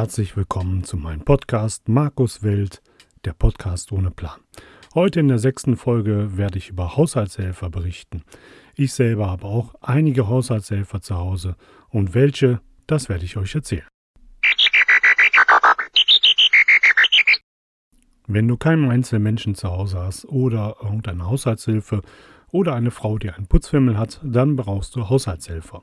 herzlich willkommen zu meinem Podcast Markus Welt, der Podcast ohne Plan. Heute in der sechsten Folge werde ich über Haushaltshelfer berichten. Ich selber habe auch einige Haushaltshelfer zu Hause und welche, das werde ich euch erzählen. Wenn du keinen einzelnen Menschen zu Hause hast oder irgendeine Haushaltshilfe oder eine Frau, die einen Putzfimmel hat, dann brauchst du Haushaltshelfer.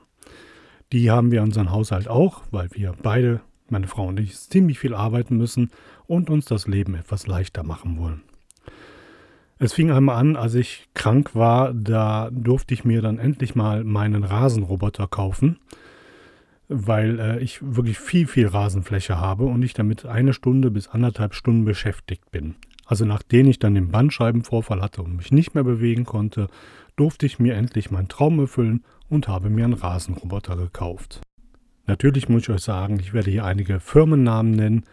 Die haben wir in unserem Haushalt auch, weil wir beide, meine Frau und ich, ziemlich viel arbeiten müssen und uns das Leben etwas leichter machen wollen. Es fing einmal an, als ich krank war, da durfte ich mir dann endlich mal meinen Rasenroboter kaufen, weil äh, ich wirklich viel, viel Rasenfläche habe und ich damit eine Stunde bis anderthalb Stunden beschäftigt bin. Also nachdem ich dann den Bandscheibenvorfall hatte und mich nicht mehr bewegen konnte, durfte ich mir endlich meinen Traum erfüllen und habe mir einen Rasenroboter gekauft. Natürlich muss ich euch sagen, ich werde hier einige Firmennamen nennen.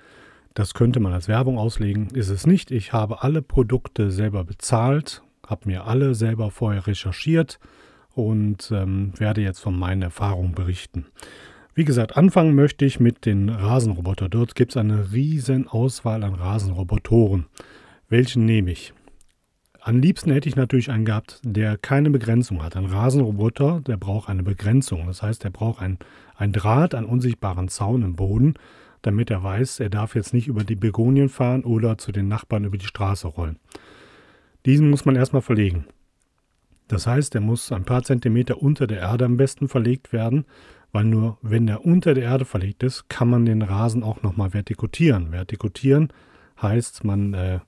Das könnte man als Werbung auslegen, ist es nicht. Ich habe alle Produkte selber bezahlt, habe mir alle selber vorher recherchiert und ähm, werde jetzt von meinen Erfahrungen berichten. Wie gesagt, anfangen möchte ich mit den Rasenroboter. Dort gibt es eine riesen Auswahl an Rasenrobotoren. Welchen nehme ich? Am liebsten hätte ich natürlich einen gehabt, der keine Begrenzung hat. Ein Rasenroboter, der braucht eine Begrenzung. Das heißt, er braucht ein, ein Draht, einen unsichtbaren Zaun im Boden, damit er weiß, er darf jetzt nicht über die Begonien fahren oder zu den Nachbarn über die Straße rollen. Diesen muss man erstmal verlegen. Das heißt, er muss ein paar Zentimeter unter der Erde am besten verlegt werden, weil nur wenn er unter der Erde verlegt ist, kann man den Rasen auch nochmal vertikutieren. Vertikutieren heißt, man äh,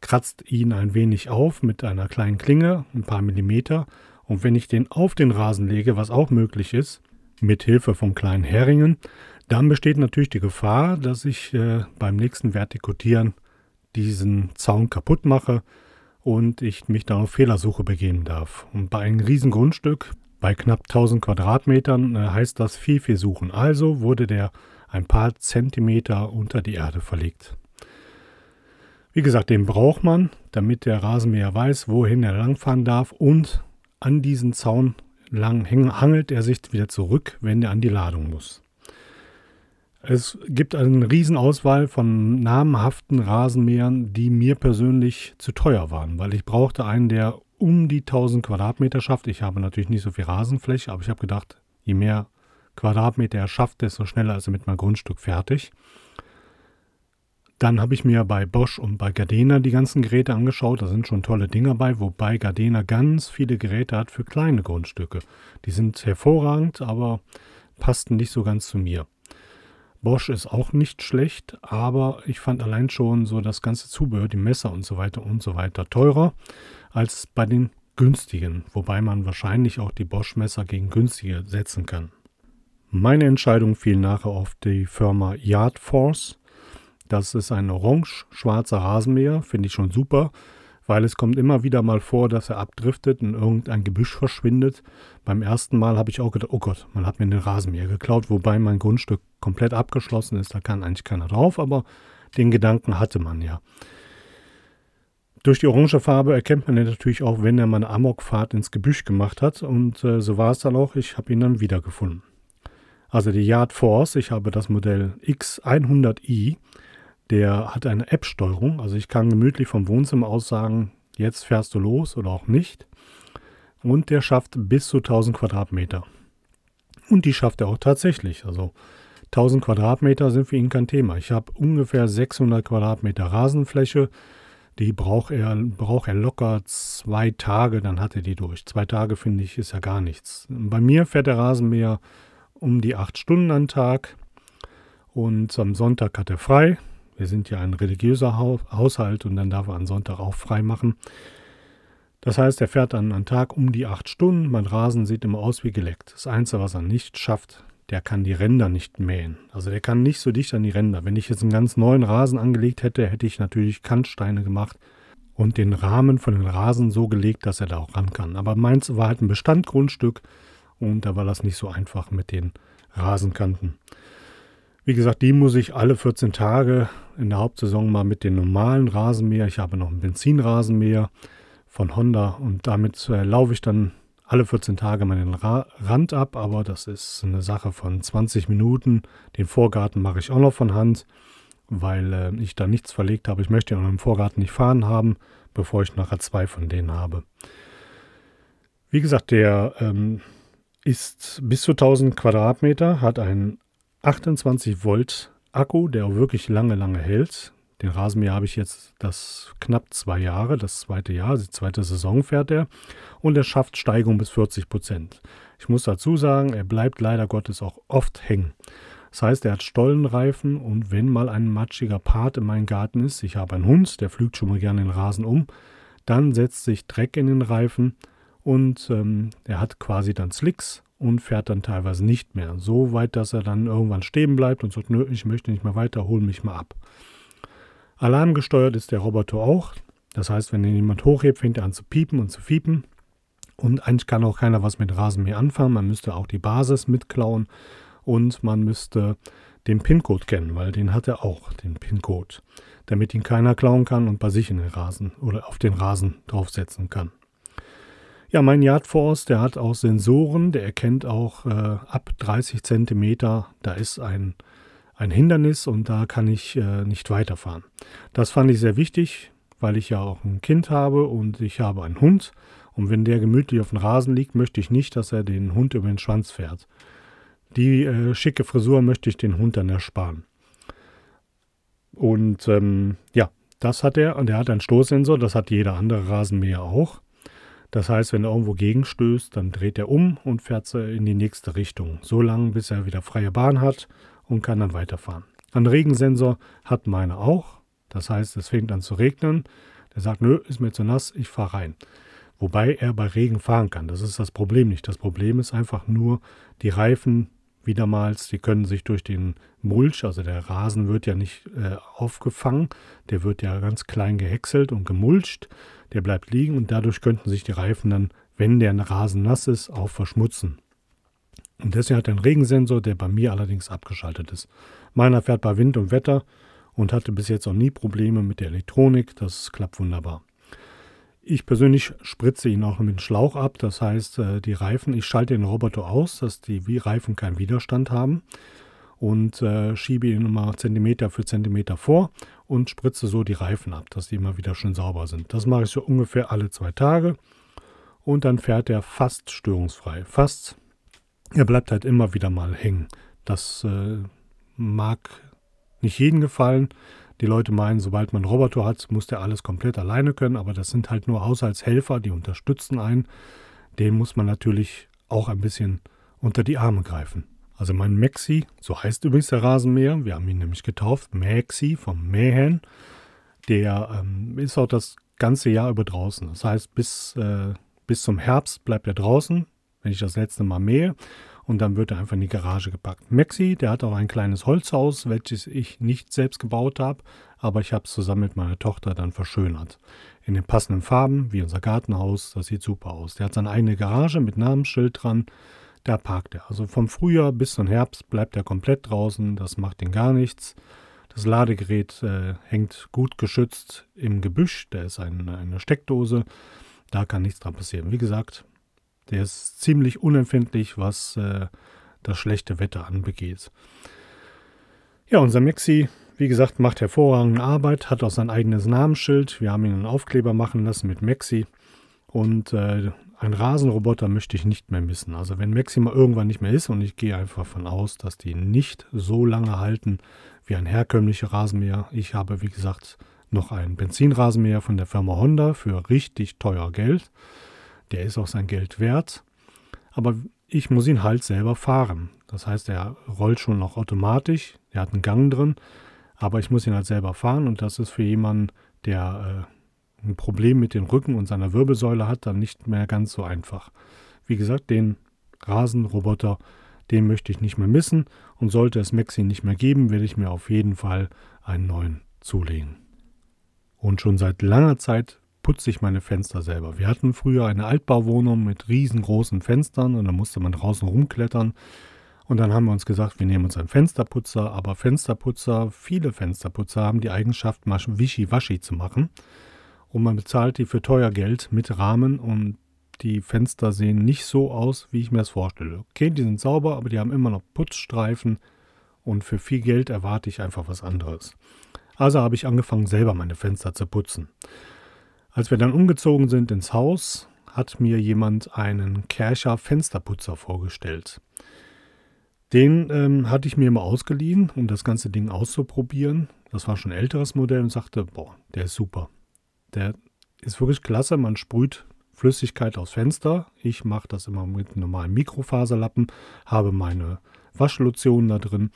kratzt ihn ein wenig auf mit einer kleinen Klinge, ein paar Millimeter. Und wenn ich den auf den Rasen lege, was auch möglich ist, mit Hilfe von kleinen Heringen, dann besteht natürlich die Gefahr, dass ich äh, beim nächsten Vertikutieren diesen Zaun kaputt mache und ich mich dann auf Fehlersuche begeben darf. Und bei einem riesen Grundstück, bei knapp 1000 Quadratmetern, äh, heißt das viel, viel suchen. Also wurde der ein paar Zentimeter unter die Erde verlegt. Wie gesagt, den braucht man, damit der Rasenmäher weiß, wohin er langfahren darf und an diesen Zaun lang hangelt er sich wieder zurück, wenn er an die Ladung muss. Es gibt eine Riesenauswahl von namhaften Rasenmähern, die mir persönlich zu teuer waren, weil ich brauchte einen, der um die 1000 Quadratmeter schafft. Ich habe natürlich nicht so viel Rasenfläche, aber ich habe gedacht, je mehr Quadratmeter er schafft, desto schneller ist er mit meinem Grundstück fertig. Dann habe ich mir bei Bosch und bei Gardena die ganzen Geräte angeschaut. Da sind schon tolle Dinge bei, wobei Gardena ganz viele Geräte hat für kleine Grundstücke. Die sind hervorragend, aber passten nicht so ganz zu mir. Bosch ist auch nicht schlecht, aber ich fand allein schon so das ganze Zubehör, die Messer und so weiter und so weiter teurer als bei den günstigen, wobei man wahrscheinlich auch die Bosch-Messer gegen günstige setzen kann. Meine Entscheidung fiel nachher auf die Firma Yard Force. Das ist ein orange-schwarzer Rasenmäher, finde ich schon super, weil es kommt immer wieder mal vor, dass er abdriftet und irgendein Gebüsch verschwindet. Beim ersten Mal habe ich auch gedacht, oh Gott, man hat mir den Rasenmäher geklaut, wobei mein Grundstück komplett abgeschlossen ist, da kann eigentlich keiner drauf, aber den Gedanken hatte man ja. Durch die orange Farbe erkennt man ihn natürlich auch, wenn er mal eine Amokfahrt ins Gebüsch gemacht hat. Und äh, so war es dann auch. Ich habe ihn dann wiedergefunden. Also die Yard Force, ich habe das Modell X100i der hat eine App-Steuerung, also ich kann gemütlich vom Wohnzimmer aus sagen, jetzt fährst du los oder auch nicht. Und der schafft bis zu 1000 Quadratmeter. Und die schafft er auch tatsächlich. Also 1000 Quadratmeter sind für ihn kein Thema. Ich habe ungefähr 600 Quadratmeter Rasenfläche. Die braucht er, braucht er locker zwei Tage, dann hat er die durch. Zwei Tage finde ich ist ja gar nichts. Bei mir fährt der Rasenmäher um die acht Stunden am Tag und am Sonntag hat er frei. Wir sind ja ein religiöser Haushalt und dann darf er an Sonntag auch frei machen. Das heißt, er fährt dann einen Tag um die acht Stunden. Mein Rasen sieht immer aus wie geleckt. Das Einzige, was er nicht schafft, der kann die Ränder nicht mähen. Also der kann nicht so dicht an die Ränder. Wenn ich jetzt einen ganz neuen Rasen angelegt hätte, hätte ich natürlich Kantsteine gemacht und den Rahmen von den Rasen so gelegt, dass er da auch ran kann. Aber meins war halt ein Bestandgrundstück und da war das nicht so einfach mit den Rasenkanten. Wie gesagt, die muss ich alle 14 Tage in der Hauptsaison mal mit dem normalen Rasenmäher. Ich habe noch einen Benzinrasenmäher von Honda und damit äh, laufe ich dann alle 14 Tage mal den Ra Rand ab, aber das ist eine Sache von 20 Minuten. Den Vorgarten mache ich auch noch von Hand, weil äh, ich da nichts verlegt habe. Ich möchte ja noch im Vorgarten nicht fahren haben, bevor ich nachher zwei von denen habe. Wie gesagt, der ähm, ist bis zu 1000 Quadratmeter, hat einen 28 Volt Akku, der auch wirklich lange, lange hält. Den Rasenmäher habe ich jetzt das knapp zwei Jahre, das zweite Jahr, die zweite Saison fährt er. Und er schafft Steigung bis 40 Prozent. Ich muss dazu sagen, er bleibt leider Gottes auch oft hängen. Das heißt, er hat Stollenreifen und wenn mal ein matschiger Part in meinem Garten ist, ich habe einen Hund, der pflügt schon mal gerne den Rasen um, dann setzt sich Dreck in den Reifen und ähm, er hat quasi dann Slicks und fährt dann teilweise nicht mehr. So weit, dass er dann irgendwann stehen bleibt und sagt, nö, ich möchte nicht mehr weiter, hol mich mal ab. Alarmgesteuert ist der Roboter auch. Das heißt, wenn ihn jemand hochhebt, fängt er an zu piepen und zu fiepen. Und eigentlich kann auch keiner was mit Rasenmäher anfangen. Man müsste auch die Basis mitklauen und man müsste den PIN-Code kennen, weil den hat er auch, den PIN-Code, damit ihn keiner klauen kann und bei sich in den Rasen oder auf den Rasen draufsetzen kann. Ja, mein Yard Force, der hat auch Sensoren, der erkennt auch äh, ab 30 cm, da ist ein ein Hindernis und da kann ich äh, nicht weiterfahren. Das fand ich sehr wichtig, weil ich ja auch ein Kind habe und ich habe einen Hund. Und wenn der gemütlich auf dem Rasen liegt, möchte ich nicht, dass er den Hund über den Schwanz fährt. Die äh, schicke Frisur möchte ich den Hund dann ersparen. Und ähm, ja, das hat er. Und er hat einen Stoßsensor, das hat jeder andere Rasenmäher auch. Das heißt, wenn er irgendwo gegenstößt, dann dreht er um und fährt in die nächste Richtung. So lange, bis er wieder freie Bahn hat und kann dann weiterfahren. Ein Regensensor hat meine auch. Das heißt, es fängt an zu regnen. Der sagt, nö, ist mir zu nass, ich fahre rein. Wobei er bei Regen fahren kann. Das ist das Problem nicht. Das Problem ist einfach nur, die Reifen wiedermals, die können sich durch den Mulch, also der Rasen wird ja nicht äh, aufgefangen, der wird ja ganz klein gehäckselt und gemulcht, der bleibt liegen und dadurch könnten sich die Reifen dann, wenn der Rasen nass ist, auch verschmutzen. Und deswegen hat er einen Regensensor, der bei mir allerdings abgeschaltet ist. Meiner fährt bei Wind und Wetter und hatte bis jetzt auch nie Probleme mit der Elektronik. Das klappt wunderbar. Ich persönlich spritze ihn auch mit dem Schlauch ab. Das heißt, äh, die Reifen, ich schalte den Roboter aus, dass die Reifen keinen Widerstand haben und äh, schiebe ihn immer Zentimeter für Zentimeter vor und spritze so die Reifen ab, dass die immer wieder schön sauber sind. Das mache ich so ungefähr alle zwei Tage und dann fährt er fast störungsfrei. Fast er bleibt halt immer wieder mal hängen. Das äh, mag nicht jedem gefallen. Die Leute meinen, sobald man einen Roboter hat, muss der alles komplett alleine können, aber das sind halt nur Haushaltshelfer, die unterstützen einen. Den muss man natürlich auch ein bisschen unter die Arme greifen. Also mein Maxi, so heißt übrigens der Rasenmäher, wir haben ihn nämlich getauft, Maxi vom Mähen, der ähm, ist auch das ganze Jahr über draußen. Das heißt, bis, äh, bis zum Herbst bleibt er draußen wenn ich das letzte Mal mähe. Und dann wird er einfach in die Garage gepackt. Maxi, der hat auch ein kleines Holzhaus, welches ich nicht selbst gebaut habe, aber ich habe es zusammen mit meiner Tochter dann verschönert. In den passenden Farben, wie unser Gartenhaus, das sieht super aus. Der hat seine eigene Garage mit Namensschild dran, da parkt er. Also vom Frühjahr bis zum Herbst bleibt er komplett draußen, das macht ihn gar nichts. Das Ladegerät äh, hängt gut geschützt im Gebüsch, da ist ein, eine Steckdose, da kann nichts dran passieren. Wie gesagt, der ist ziemlich unempfindlich, was äh, das schlechte Wetter anbegeht. Ja, unser Maxi, wie gesagt, macht hervorragende Arbeit, hat auch sein eigenes Namensschild. Wir haben ihn einen Aufkleber machen lassen mit Maxi. Und äh, ein Rasenroboter möchte ich nicht mehr missen. Also wenn Maxi mal irgendwann nicht mehr ist und ich gehe einfach davon aus, dass die nicht so lange halten wie ein herkömmlicher Rasenmäher. Ich habe, wie gesagt, noch einen Benzinrasenmäher von der Firma Honda für richtig teuer Geld. Der ist auch sein Geld wert. Aber ich muss ihn halt selber fahren. Das heißt, er rollt schon noch automatisch. Er hat einen Gang drin. Aber ich muss ihn halt selber fahren. Und das ist für jemanden, der äh, ein Problem mit dem Rücken und seiner Wirbelsäule hat, dann nicht mehr ganz so einfach. Wie gesagt, den Rasenroboter, den möchte ich nicht mehr missen. Und sollte es Maxi nicht mehr geben, werde ich mir auf jeden Fall einen neuen zulegen. Und schon seit langer Zeit putze ich meine Fenster selber. Wir hatten früher eine Altbauwohnung mit riesengroßen Fenstern und da musste man draußen rumklettern. Und dann haben wir uns gesagt, wir nehmen uns einen Fensterputzer, aber Fensterputzer, viele Fensterputzer haben die Eigenschaft, wischiwaschi zu machen. Und man bezahlt die für teuer Geld mit Rahmen und die Fenster sehen nicht so aus, wie ich mir das vorstelle. Okay, die sind sauber, aber die haben immer noch Putzstreifen und für viel Geld erwarte ich einfach was anderes. Also habe ich angefangen, selber meine Fenster zu putzen. Als wir dann umgezogen sind ins Haus, hat mir jemand einen Kercher Fensterputzer vorgestellt. Den ähm, hatte ich mir mal ausgeliehen, um das ganze Ding auszuprobieren. Das war schon ein älteres Modell und sagte, boah, der ist super. Der ist wirklich klasse. Man sprüht Flüssigkeit aufs Fenster. Ich mache das immer mit einem normalen Mikrofaserlappen, habe meine Waschlotion da drin,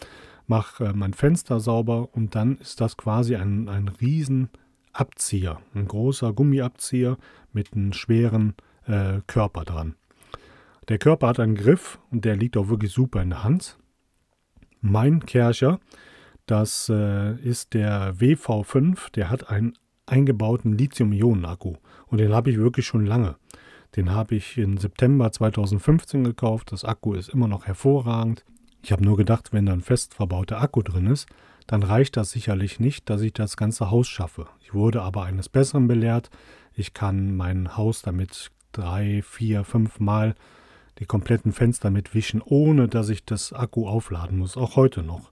mache äh, mein Fenster sauber und dann ist das quasi ein, ein riesen Abzieher, ein großer Gummiabzieher mit einem schweren äh, Körper dran. Der Körper hat einen Griff und der liegt auch wirklich super in der Hand. Mein Kercher, das äh, ist der WV5, der hat einen eingebauten Lithium-Ionen-Akku und den habe ich wirklich schon lange. Den habe ich im September 2015 gekauft. Das Akku ist immer noch hervorragend. Ich habe nur gedacht, wenn da ein fest verbauter Akku drin ist, dann reicht das sicherlich nicht, dass ich das ganze Haus schaffe. Ich wurde aber eines Besseren belehrt. Ich kann mein Haus damit drei, vier, fünf Mal die kompletten Fenster mitwischen, ohne dass ich das Akku aufladen muss, auch heute noch.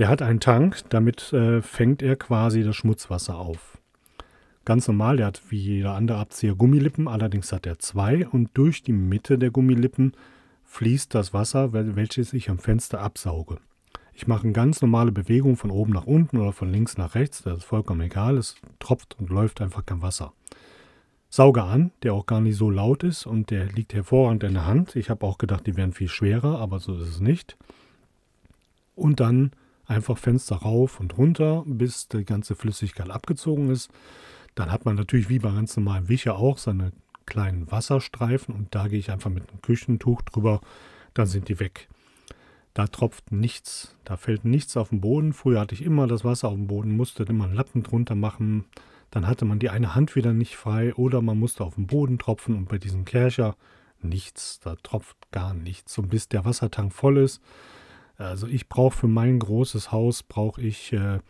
Der hat einen Tank, damit äh, fängt er quasi das Schmutzwasser auf. Ganz normal, der hat wie jeder andere Abzieher Gummilippen, allerdings hat er zwei und durch die Mitte der Gummilippen fließt das Wasser, welches ich am Fenster absauge. Ich mache eine ganz normale Bewegung von oben nach unten oder von links nach rechts, das ist vollkommen egal, es tropft und läuft einfach kein Wasser. Sauger an, der auch gar nicht so laut ist und der liegt hervorragend in der Hand. Ich habe auch gedacht, die wären viel schwerer, aber so ist es nicht. Und dann einfach Fenster rauf und runter, bis die ganze Flüssigkeit abgezogen ist. Dann hat man natürlich wie bei ganz normalen Wischer auch seine kleinen Wasserstreifen und da gehe ich einfach mit einem Küchentuch drüber, dann sind die weg. Da tropft nichts, da fällt nichts auf den Boden. Früher hatte ich immer das Wasser auf dem Boden, musste immer einen Lappen drunter machen, dann hatte man die eine Hand wieder nicht frei oder man musste auf den Boden tropfen und bei diesem Kercher nichts, da tropft gar nichts. Und bis der Wassertank voll ist, also ich brauche für mein großes Haus, brauche ich äh,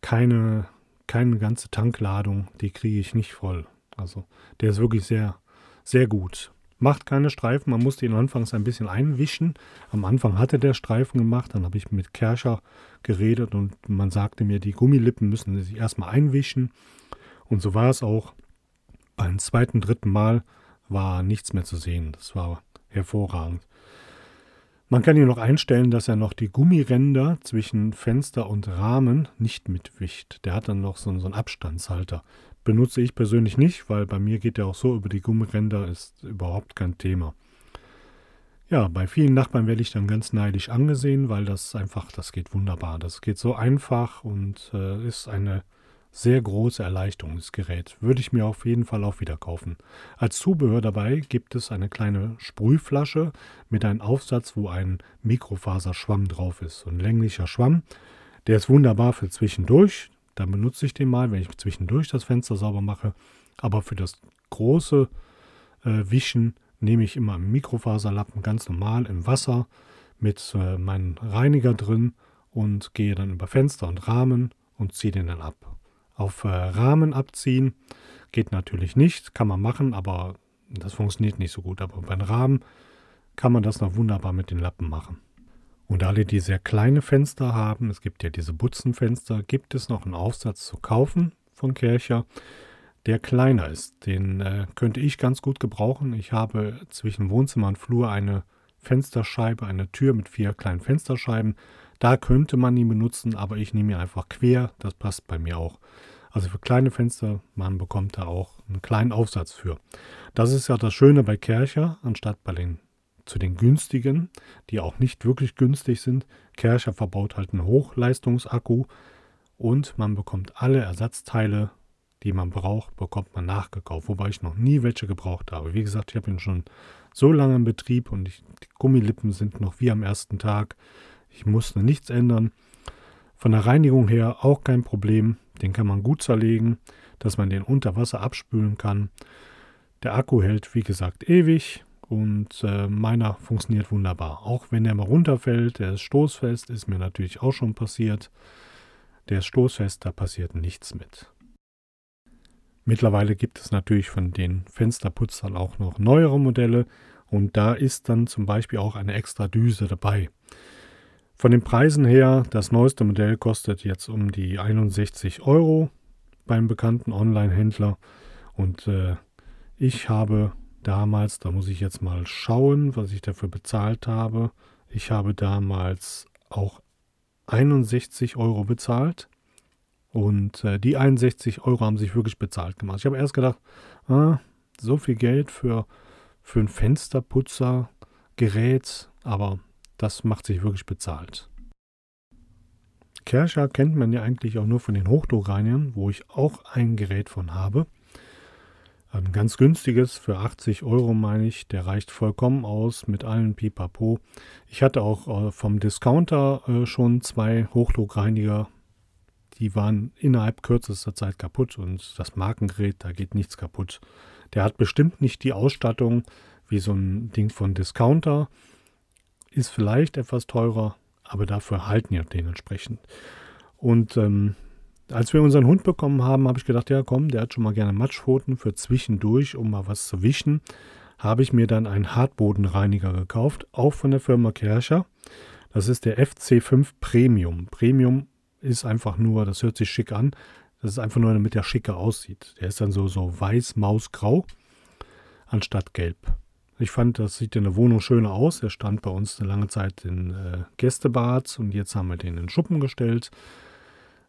keine, keine ganze Tankladung, die kriege ich nicht voll. Also der ist wirklich sehr, sehr gut. Macht keine Streifen, man musste ihn anfangs ein bisschen einwischen. Am Anfang hatte der Streifen gemacht, dann habe ich mit Kercher geredet und man sagte mir, die Gummilippen müssen sich erstmal einwischen. Und so war es auch. Beim zweiten, dritten Mal war nichts mehr zu sehen. Das war hervorragend. Man kann hier noch einstellen, dass er noch die Gummiränder zwischen Fenster und Rahmen nicht mitwischt. Der hat dann noch so, einen Abstandshalter. Benutze ich persönlich nicht, weil bei mir geht der auch so über die Gummiränder, ist überhaupt kein Thema. Ja, bei vielen Nachbarn werde ich dann ganz neidisch angesehen, weil das einfach, das geht wunderbar. Das geht so einfach und äh, ist eine sehr große Erleichterung, das Gerät. Würde ich mir auf jeden Fall auch wieder kaufen. Als Zubehör dabei gibt es eine kleine Sprühflasche mit einem Aufsatz, wo ein Mikrofaserschwamm drauf ist. So ein länglicher Schwamm. Der ist wunderbar für zwischendurch. Dann benutze ich den mal, wenn ich zwischendurch das Fenster sauber mache. Aber für das große äh, Wischen nehme ich immer einen Mikrofaserlappen ganz normal im Wasser mit äh, meinem Reiniger drin und gehe dann über Fenster und Rahmen und ziehe den dann ab auf äh, Rahmen abziehen. Geht natürlich nicht, kann man machen, aber das funktioniert nicht so gut. Aber beim Rahmen kann man das noch wunderbar mit den Lappen machen. Und alle, die sehr kleine Fenster haben, es gibt ja diese Butzenfenster, gibt es noch einen Aufsatz zu kaufen von Kircher, der kleiner ist. Den äh, könnte ich ganz gut gebrauchen. Ich habe zwischen Wohnzimmer und Flur eine Fensterscheibe, eine Tür mit vier kleinen Fensterscheiben. Da könnte man ihn benutzen, aber ich nehme ihn einfach quer. Das passt bei mir auch. Also für kleine Fenster, man bekommt da auch einen kleinen Aufsatz für. Das ist ja das Schöne bei Kercher, anstatt bei den zu den günstigen, die auch nicht wirklich günstig sind. Kercher verbaut halt einen Hochleistungsakku und man bekommt alle Ersatzteile, die man braucht, bekommt man nachgekauft, wobei ich noch nie welche gebraucht habe. Wie gesagt, ich habe ihn schon so lange in Betrieb und ich, die Gummilippen sind noch wie am ersten Tag. Ich musste nichts ändern. Von der Reinigung her auch kein Problem. Den kann man gut zerlegen, dass man den unter Wasser abspülen kann. Der Akku hält, wie gesagt, ewig und äh, meiner funktioniert wunderbar. Auch wenn er mal runterfällt, der ist stoßfest, ist mir natürlich auch schon passiert. Der ist stoßfest, da passiert nichts mit. Mittlerweile gibt es natürlich von den Fensterputzern auch noch neuere Modelle und da ist dann zum Beispiel auch eine extra Düse dabei. Von den Preisen her, das neueste Modell kostet jetzt um die 61 Euro beim bekannten Online-Händler und äh, ich habe damals, da muss ich jetzt mal schauen, was ich dafür bezahlt habe. Ich habe damals auch 61 Euro bezahlt und äh, die 61 Euro haben sich wirklich bezahlt gemacht. Ich habe erst gedacht, ah, so viel Geld für, für ein Fensterputzergerät, aber das macht sich wirklich bezahlt. Kerscher kennt man ja eigentlich auch nur von den Hochdruckreinigern, wo ich auch ein Gerät von habe. Ein ganz günstiges für 80 Euro, meine ich. Der reicht vollkommen aus mit allen Pipapo. Ich hatte auch äh, vom Discounter äh, schon zwei Hochdruckreiniger die waren innerhalb kürzester Zeit kaputt und das Markengerät, da geht nichts kaputt. Der hat bestimmt nicht die Ausstattung wie so ein Ding von Discounter, ist vielleicht etwas teurer, aber dafür halten ja dementsprechend. Und ähm, als wir unseren Hund bekommen haben, habe ich gedacht, ja komm, der hat schon mal gerne Matschpfoten für zwischendurch, um mal was zu wischen. Habe ich mir dann einen Hartbodenreiniger gekauft, auch von der Firma Kircher. Das ist der FC5 Premium. Premium ist einfach nur, das hört sich schick an, das ist einfach nur, damit der schicker aussieht. Der ist dann so, so weiß, mausgrau anstatt gelb. Ich fand, das sieht in der Wohnung schöner aus. Der stand bei uns eine lange Zeit in äh, Gästebad und jetzt haben wir den in den Schuppen gestellt.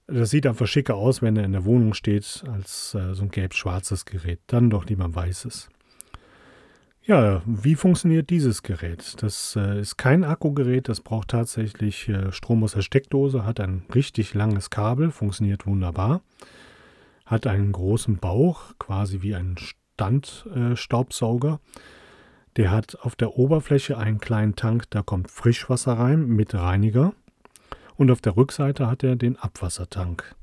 Das sieht einfach schicker aus, wenn er in der Wohnung steht, als äh, so ein gelb-schwarzes Gerät. Dann doch lieber ein weißes. Ja, wie funktioniert dieses Gerät? Das äh, ist kein Akkugerät, das braucht tatsächlich äh, Strom aus der Steckdose, hat ein richtig langes Kabel, funktioniert wunderbar, hat einen großen Bauch, quasi wie ein Standstaubsauger. Äh, Der hat auf der Oberfläche einen kleinen Tank, da kommt Frischwasser rein mit Reiniger. Und auf der Rückseite hat er den Abwassertank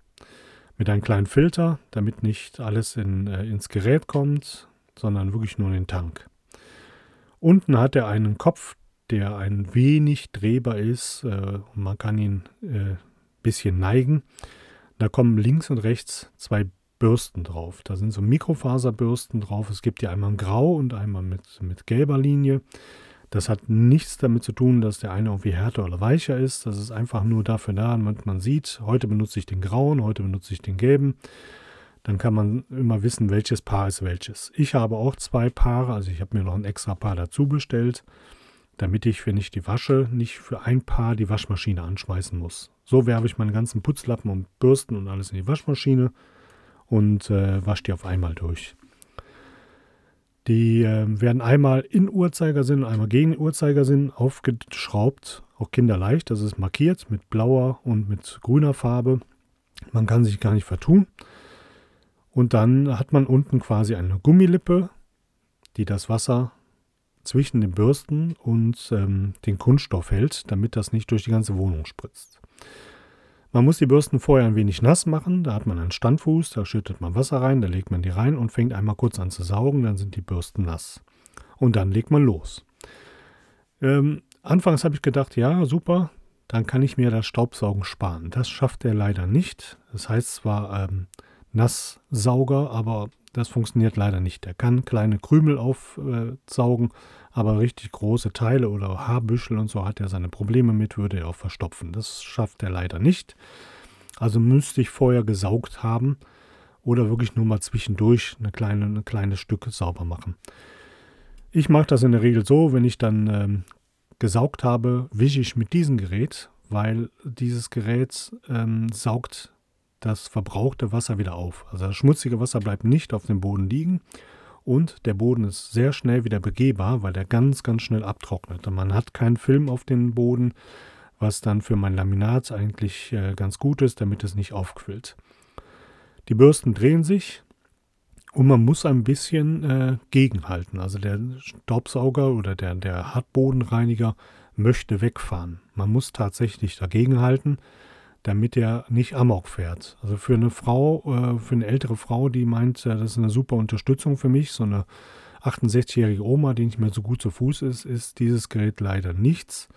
mit einem kleinen Filter, damit nicht alles in, äh, ins Gerät kommt, sondern wirklich nur in den Tank. Unten hat er einen Kopf, der ein wenig drehbar ist. Äh, man kann ihn ein äh, bisschen neigen. Da kommen links und rechts zwei Bürsten drauf. Da sind so Mikrofaserbürsten drauf. Es gibt ja einmal in Grau und einmal mit, mit gelber Linie. Das hat nichts damit zu tun, dass der eine irgendwie härter oder weicher ist. Das ist einfach nur dafür da, damit man sieht, heute benutze ich den grauen, heute benutze ich den gelben dann kann man immer wissen, welches Paar ist welches. Ich habe auch zwei Paare, also ich habe mir noch ein extra Paar dazu bestellt, damit ich, wenn ich die wasche, nicht für ein Paar die Waschmaschine anschmeißen muss. So werfe ich meine ganzen Putzlappen und Bürsten und alles in die Waschmaschine und äh, wasche die auf einmal durch. Die äh, werden einmal in Uhrzeigersinn und einmal gegen Uhrzeigersinn aufgeschraubt, auch kinderleicht. Das ist markiert mit blauer und mit grüner Farbe. Man kann sich gar nicht vertun. Und dann hat man unten quasi eine Gummilippe, die das Wasser zwischen den Bürsten und ähm, den Kunststoff hält, damit das nicht durch die ganze Wohnung spritzt. Man muss die Bürsten vorher ein wenig nass machen. Da hat man einen Standfuß, da schüttet man Wasser rein, da legt man die rein und fängt einmal kurz an zu saugen, dann sind die Bürsten nass. Und dann legt man los. Ähm, anfangs habe ich gedacht, ja, super, dann kann ich mir das Staubsaugen sparen. Das schafft er leider nicht. Das heißt zwar, ähm, Nasssauger, aber das funktioniert leider nicht. Er kann kleine Krümel aufsaugen, aber richtig große Teile oder Haarbüschel und so hat er seine Probleme mit, würde er auch verstopfen. Das schafft er leider nicht. Also müsste ich vorher gesaugt haben oder wirklich nur mal zwischendurch eine kleine, eine kleine Stück sauber machen. Ich mache das in der Regel so, wenn ich dann ähm, gesaugt habe, wische ich mit diesem Gerät, weil dieses Gerät ähm, saugt das verbrauchte Wasser wieder auf. Also das schmutzige Wasser bleibt nicht auf dem Boden liegen und der Boden ist sehr schnell wieder begehbar, weil der ganz, ganz schnell abtrocknet. Und man hat keinen Film auf dem Boden, was dann für mein Laminat eigentlich äh, ganz gut ist, damit es nicht aufquillt. Die Bürsten drehen sich und man muss ein bisschen äh, gegenhalten. Also der Staubsauger oder der, der Hartbodenreiniger möchte wegfahren. Man muss tatsächlich dagegenhalten damit er nicht Amok fährt. Also für eine Frau, äh, für eine ältere Frau, die meint, das ist eine super Unterstützung für mich, so eine 68-jährige Oma, die nicht mehr so gut zu Fuß ist, ist dieses Gerät leider nichts.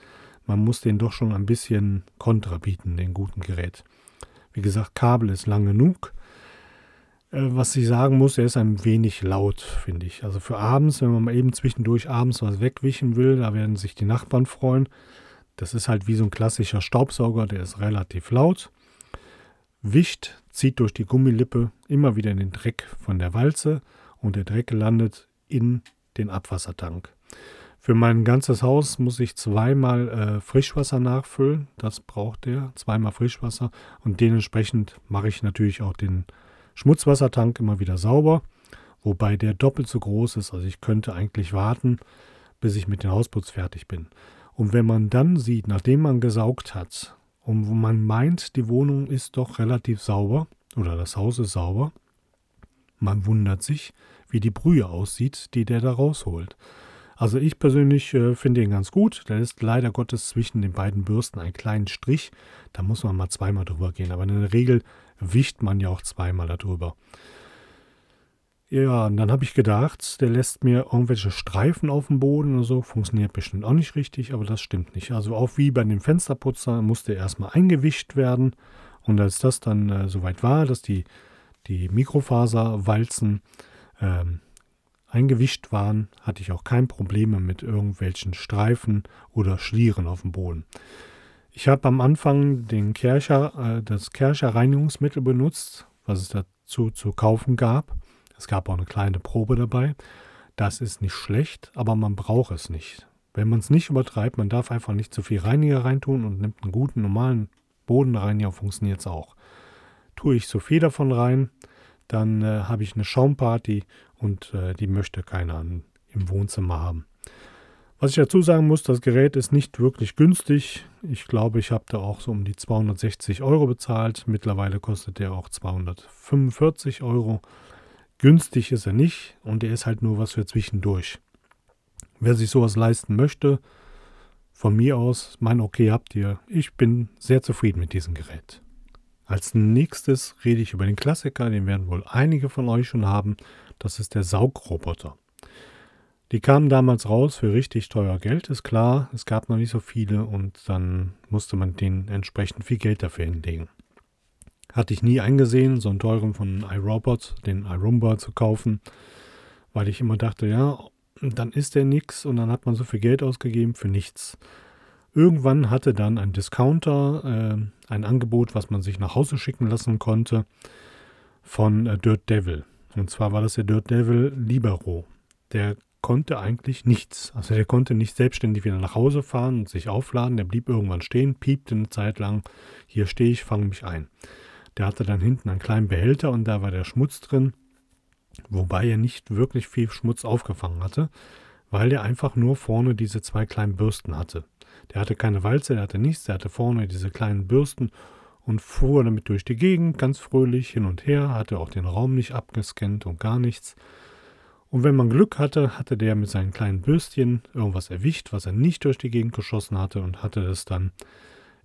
Man muss den doch schon ein bisschen Kontra bieten, den guten Gerät. Wie gesagt, Kabel ist lang genug. Äh, was ich sagen muss, er ist ein wenig laut, finde ich. Also für abends, wenn man mal eben zwischendurch abends was wegwischen will, da werden sich die Nachbarn freuen. Das ist halt wie so ein klassischer Staubsauger, der ist relativ laut. Wischt, zieht durch die Gummilippe immer wieder in den Dreck von der Walze und der Dreck landet in den Abwassertank. Für mein ganzes Haus muss ich zweimal äh, Frischwasser nachfüllen. Das braucht er, zweimal Frischwasser. Und dementsprechend mache ich natürlich auch den Schmutzwassertank immer wieder sauber, wobei der doppelt so groß ist. Also ich könnte eigentlich warten, bis ich mit dem Hausputz fertig bin. Und wenn man dann sieht, nachdem man gesaugt hat und man meint, die Wohnung ist doch relativ sauber oder das Haus ist sauber, man wundert sich, wie die Brühe aussieht, die der da rausholt. Also ich persönlich äh, finde ihn ganz gut. Da ist leider Gottes zwischen den beiden Bürsten ein kleinen Strich. Da muss man mal zweimal drüber gehen. Aber in der Regel wischt man ja auch zweimal darüber. Ja, und dann habe ich gedacht, der lässt mir irgendwelche Streifen auf dem Boden oder so. Funktioniert bestimmt auch nicht richtig, aber das stimmt nicht. Also auch wie bei dem Fensterputzer musste erstmal eingewischt werden. Und als das dann äh, soweit war, dass die, die Mikrofaserwalzen ähm, eingewischt waren, hatte ich auch kein Problem mit irgendwelchen Streifen oder Schlieren auf dem Boden. Ich habe am Anfang den Kercher, äh, das Kercher Reinigungsmittel benutzt, was es dazu zu kaufen gab. Es gab auch eine kleine Probe dabei. Das ist nicht schlecht, aber man braucht es nicht. Wenn man es nicht übertreibt, man darf einfach nicht zu viel Reiniger reintun und nimmt einen guten, normalen Bodenreiniger, funktioniert es auch. Tue ich zu viel davon rein, dann äh, habe ich eine Schaumparty und äh, die möchte keiner im Wohnzimmer haben. Was ich dazu sagen muss, das Gerät ist nicht wirklich günstig. Ich glaube, ich habe da auch so um die 260 Euro bezahlt. Mittlerweile kostet der auch 245 Euro. Günstig ist er nicht und er ist halt nur was für zwischendurch. Wer sich sowas leisten möchte, von mir aus, mein Okay habt ihr. Ich bin sehr zufrieden mit diesem Gerät. Als nächstes rede ich über den Klassiker, den werden wohl einige von euch schon haben. Das ist der Saugroboter. Die kamen damals raus für richtig teuer Geld, ist klar. Es gab noch nicht so viele und dann musste man denen entsprechend viel Geld dafür hinlegen. Hatte ich nie eingesehen, so einen teuren von iRobot, den iRoomba zu kaufen, weil ich immer dachte, ja, dann ist der nix und dann hat man so viel Geld ausgegeben für nichts. Irgendwann hatte dann ein Discounter äh, ein Angebot, was man sich nach Hause schicken lassen konnte, von äh, Dirt Devil. Und zwar war das der Dirt Devil Libero. Der konnte eigentlich nichts. Also der konnte nicht selbstständig wieder nach Hause fahren und sich aufladen. Der blieb irgendwann stehen, piepte eine Zeit lang. Hier stehe ich, fange mich ein. Der hatte dann hinten einen kleinen Behälter und da war der Schmutz drin. Wobei er nicht wirklich viel Schmutz aufgefangen hatte, weil er einfach nur vorne diese zwei kleinen Bürsten hatte. Der hatte keine Walze, der hatte nichts, der hatte vorne diese kleinen Bürsten und fuhr damit durch die Gegend, ganz fröhlich hin und her, hatte auch den Raum nicht abgescannt und gar nichts. Und wenn man Glück hatte, hatte der mit seinen kleinen Bürstchen irgendwas erwischt, was er nicht durch die Gegend geschossen hatte und hatte es dann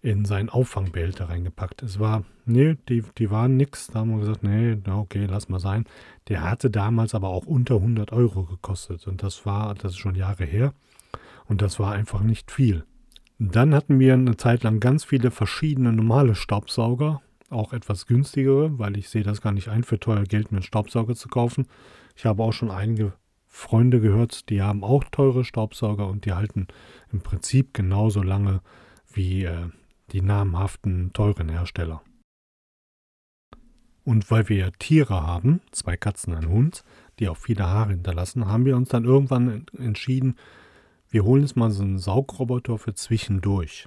in seinen Auffangbehälter reingepackt. Es war, nee, die, die waren nix. Da haben wir gesagt, nee, okay, lass mal sein. Der hatte damals aber auch unter 100 Euro gekostet und das war, das ist schon Jahre her und das war einfach nicht viel. Dann hatten wir eine Zeit lang ganz viele verschiedene normale Staubsauger, auch etwas günstigere, weil ich sehe das gar nicht ein, für teuer Geld einen Staubsauger zu kaufen. Ich habe auch schon einige Freunde gehört, die haben auch teure Staubsauger und die halten im Prinzip genauso lange wie äh, die namhaften teuren Hersteller. Und weil wir ja Tiere haben, zwei Katzen, ein Hund, die auch viele Haare hinterlassen, haben wir uns dann irgendwann entschieden, wir holen jetzt mal so einen Saugroboter für zwischendurch.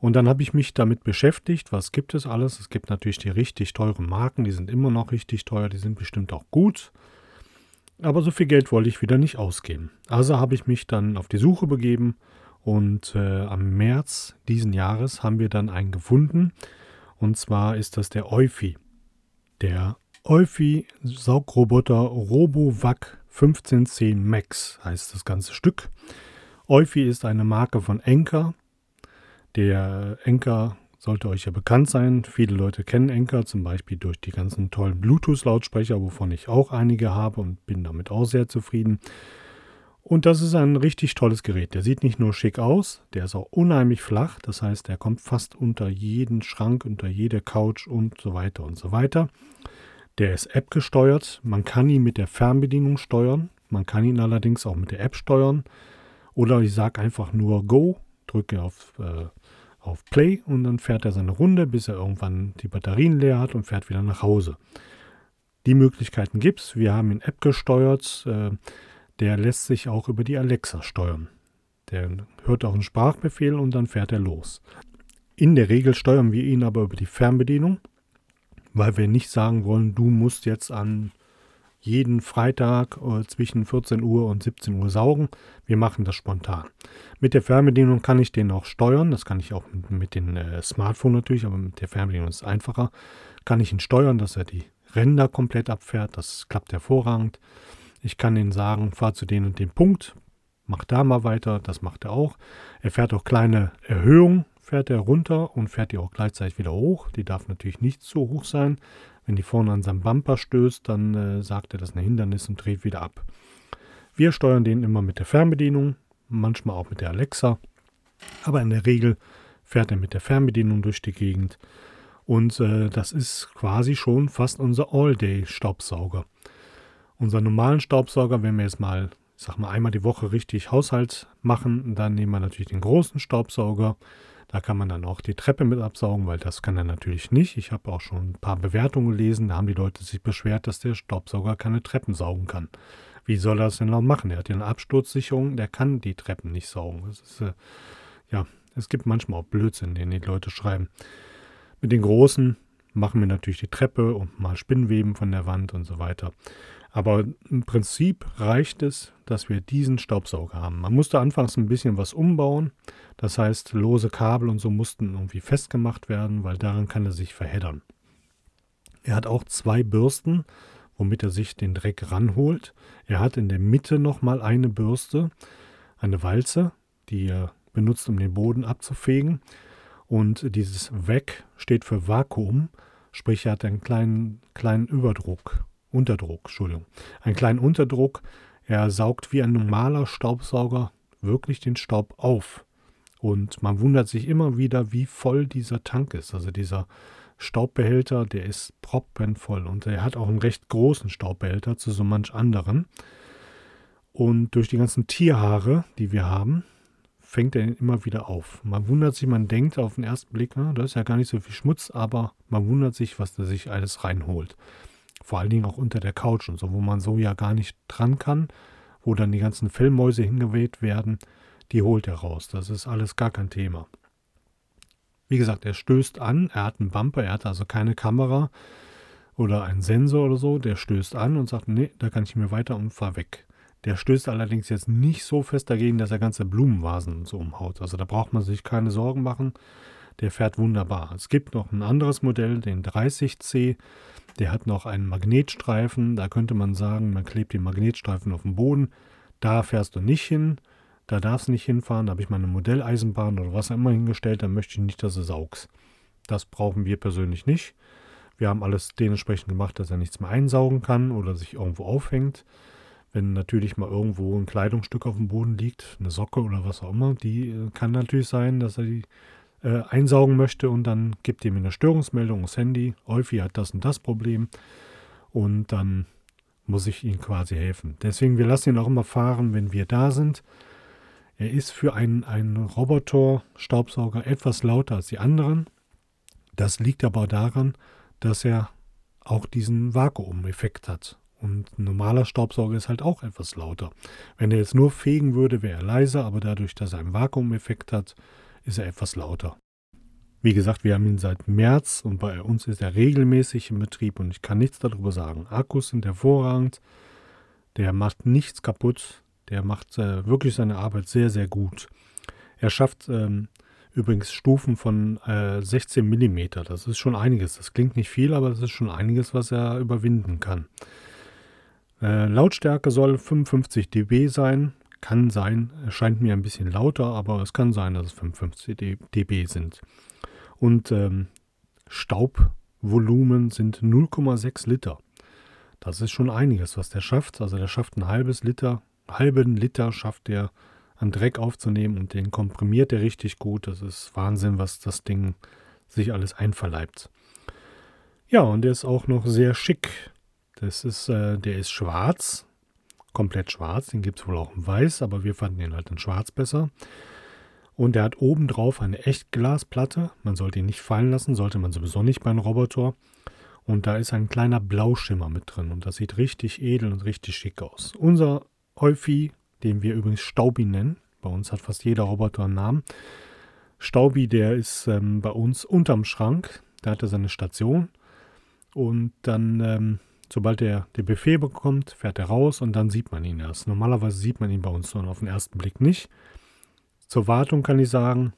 Und dann habe ich mich damit beschäftigt, was gibt es alles. Es gibt natürlich die richtig teuren Marken, die sind immer noch richtig teuer, die sind bestimmt auch gut. Aber so viel Geld wollte ich wieder nicht ausgeben. Also habe ich mich dann auf die Suche begeben und äh, am März diesen Jahres haben wir dann einen gefunden. Und zwar ist das der Euphi. Der Euphi Saugroboter RoboVac 1510 Max heißt das ganze Stück. Euphi ist eine Marke von Enker. Der Enker sollte euch ja bekannt sein. Viele Leute kennen Enker, zum Beispiel durch die ganzen tollen Bluetooth-Lautsprecher, wovon ich auch einige habe und bin damit auch sehr zufrieden. Und das ist ein richtig tolles Gerät. Der sieht nicht nur schick aus, der ist auch unheimlich flach. Das heißt, er kommt fast unter jeden Schrank, unter jede Couch und so weiter und so weiter. Der ist App gesteuert. Man kann ihn mit der Fernbedienung steuern. Man kann ihn allerdings auch mit der App steuern. Oder ich sage einfach nur Go, drücke auf, äh, auf Play und dann fährt er seine Runde, bis er irgendwann die Batterien leer hat und fährt wieder nach Hause. Die Möglichkeiten gibt es. Wir haben ihn App gesteuert. Äh, der lässt sich auch über die Alexa steuern. Der hört auch einen Sprachbefehl und dann fährt er los. In der Regel steuern wir ihn aber über die Fernbedienung, weil wir nicht sagen wollen, du musst jetzt an jeden Freitag äh, zwischen 14 Uhr und 17 Uhr saugen. Wir machen das spontan. Mit der Fernbedienung kann ich den auch steuern. Das kann ich auch mit, dem äh, Smartphone natürlich, aber mit der Fernbedienung ist es einfacher. Kann ich ihn steuern, dass er die Ränder komplett abfährt. Das klappt hervorragend. Ich kann ihm sagen, fahr zu dem und dem Punkt, mach da mal weiter. Das macht er auch. Er fährt auch kleine Erhöhungen, fährt er runter und fährt die auch gleichzeitig wieder hoch. Die darf natürlich nicht so hoch sein. Wenn die vorne an seinem Bumper stößt, dann äh, sagt er, das ist ein Hindernis und dreht wieder ab. Wir steuern den immer mit der Fernbedienung, manchmal auch mit der Alexa, aber in der Regel fährt er mit der Fernbedienung durch die Gegend. Und äh, das ist quasi schon fast unser All-Day-Staubsauger. Unser normalen Staubsauger, wenn wir jetzt mal, ich sag mal, einmal die Woche richtig Haushalt machen, dann nehmen wir natürlich den großen Staubsauger. Da kann man dann auch die Treppe mit absaugen, weil das kann er natürlich nicht. Ich habe auch schon ein paar Bewertungen gelesen, da haben die Leute sich beschwert, dass der Staubsauger keine Treppen saugen kann. Wie soll er das denn noch machen? Er hat ja eine Absturzsicherung, der kann die Treppen nicht saugen. Das ist, äh, ja, es gibt manchmal auch Blödsinn, den die Leute schreiben. Mit den großen machen wir natürlich die Treppe und mal Spinnweben von der Wand und so weiter. Aber im Prinzip reicht es, dass wir diesen Staubsauger haben. Man musste anfangs ein bisschen was umbauen. Das heißt, lose Kabel und so mussten irgendwie festgemacht werden, weil daran kann er sich verheddern. Er hat auch zwei Bürsten, womit er sich den Dreck ranholt. Er hat in der Mitte nochmal eine Bürste, eine Walze, die er benutzt, um den Boden abzufegen. Und dieses Vac steht für Vakuum, sprich er hat einen kleinen, kleinen Überdruck Unterdruck, Entschuldigung. Einen kleinen Unterdruck. Er saugt wie ein normaler Staubsauger wirklich den Staub auf. Und man wundert sich immer wieder, wie voll dieser Tank ist. Also dieser Staubbehälter, der ist proppenvoll. Und er hat auch einen recht großen Staubbehälter zu so manch anderen. Und durch die ganzen Tierhaare, die wir haben, fängt er immer wieder auf. Man wundert sich, man denkt auf den ersten Blick, na, da ist ja gar nicht so viel Schmutz, aber man wundert sich, was der sich alles reinholt. Vor allen Dingen auch unter der Couch und so, wo man so ja gar nicht dran kann, wo dann die ganzen Fellmäuse hingeweht werden, die holt er raus. Das ist alles gar kein Thema. Wie gesagt, er stößt an, er hat einen Bumper, er hat also keine Kamera oder einen Sensor oder so, der stößt an und sagt, nee, da kann ich mir weiter und fahr weg. Der stößt allerdings jetzt nicht so fest dagegen, dass er ganze Blumenvasen so umhaut. Also da braucht man sich keine Sorgen machen. Der fährt wunderbar. Es gibt noch ein anderes Modell, den 30C. Der hat noch einen Magnetstreifen. Da könnte man sagen, man klebt den Magnetstreifen auf den Boden. Da fährst du nicht hin. Da darfst du nicht hinfahren. Da habe ich meine Modelleisenbahn oder was auch immer hingestellt. Da möchte ich nicht, dass du saugst. Das brauchen wir persönlich nicht. Wir haben alles dementsprechend gemacht, dass er nichts mehr einsaugen kann oder sich irgendwo aufhängt. Wenn natürlich mal irgendwo ein Kleidungsstück auf dem Boden liegt, eine Socke oder was auch immer, die äh, kann natürlich sein, dass er die äh, einsaugen möchte und dann gibt ihm eine Störungsmeldung aufs Handy. Euphi hat das und das Problem und dann muss ich ihm quasi helfen. Deswegen, wir lassen ihn auch immer fahren, wenn wir da sind. Er ist für einen, einen Roboter-Staubsauger etwas lauter als die anderen. Das liegt aber daran, dass er auch diesen Vakuum-Effekt hat. Und ein normaler Staubsauger ist halt auch etwas lauter. Wenn er jetzt nur fegen würde, wäre er leiser, aber dadurch, dass er einen Vakuum-Effekt hat, ist er etwas lauter. Wie gesagt, wir haben ihn seit März und bei uns ist er regelmäßig im Betrieb und ich kann nichts darüber sagen. Akkus sind hervorragend, der macht nichts kaputt, der macht äh, wirklich seine Arbeit sehr, sehr gut. Er schafft ähm, übrigens Stufen von äh, 16 mm, das ist schon einiges. Das klingt nicht viel, aber das ist schon einiges, was er überwinden kann. Äh, Lautstärke soll 55 dB sein, kann sein, erscheint mir ein bisschen lauter, aber es kann sein, dass es 55 dB sind. Und ähm, Staubvolumen sind 0,6 Liter. Das ist schon einiges, was der schafft. Also der schafft ein halbes Liter, halben Liter schafft er an Dreck aufzunehmen und den komprimiert er richtig gut. Das ist Wahnsinn, was das Ding sich alles einverleibt. Ja, und der ist auch noch sehr schick. Das ist, äh, der ist schwarz, komplett schwarz. Den gibt es wohl auch in weiß, aber wir fanden den halt in schwarz besser. Und der hat obendrauf eine Echtglasplatte. Man sollte ihn nicht fallen lassen, sollte man sowieso nicht bei einem Roboter. Und da ist ein kleiner Blauschimmer mit drin. Und das sieht richtig edel und richtig schick aus. Unser Euphi, den wir übrigens Staubi nennen, bei uns hat fast jeder Roboter einen Namen. Staubi, der ist ähm, bei uns unterm Schrank. Da hat er seine Station. Und dann, ähm, sobald er den Buffet bekommt, fährt er raus und dann sieht man ihn erst. Normalerweise sieht man ihn bei uns so auf den ersten Blick nicht. Zur Wartung kann ich sagen,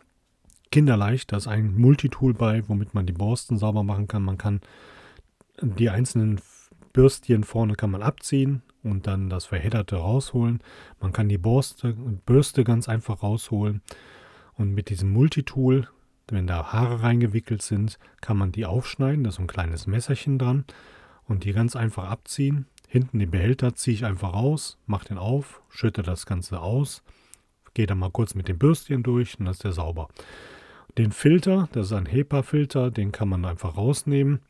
kinderleicht, da ist ein Multitool bei, womit man die Borsten sauber machen kann. Man kann die einzelnen Bürstchen vorne kann man abziehen und dann das Verhedderte rausholen. Man kann die Borste, Bürste ganz einfach rausholen. Und mit diesem Multitool, wenn da Haare reingewickelt sind, kann man die aufschneiden. Da ist so ein kleines Messerchen dran und die ganz einfach abziehen. Hinten den Behälter ziehe ich einfach raus, mache den auf, schütte das Ganze aus Gehe dann mal kurz mit dem Bürstchen durch und dann ist der sauber. Den Filter, das ist ein HEPA-Filter, den kann man einfach rausnehmen.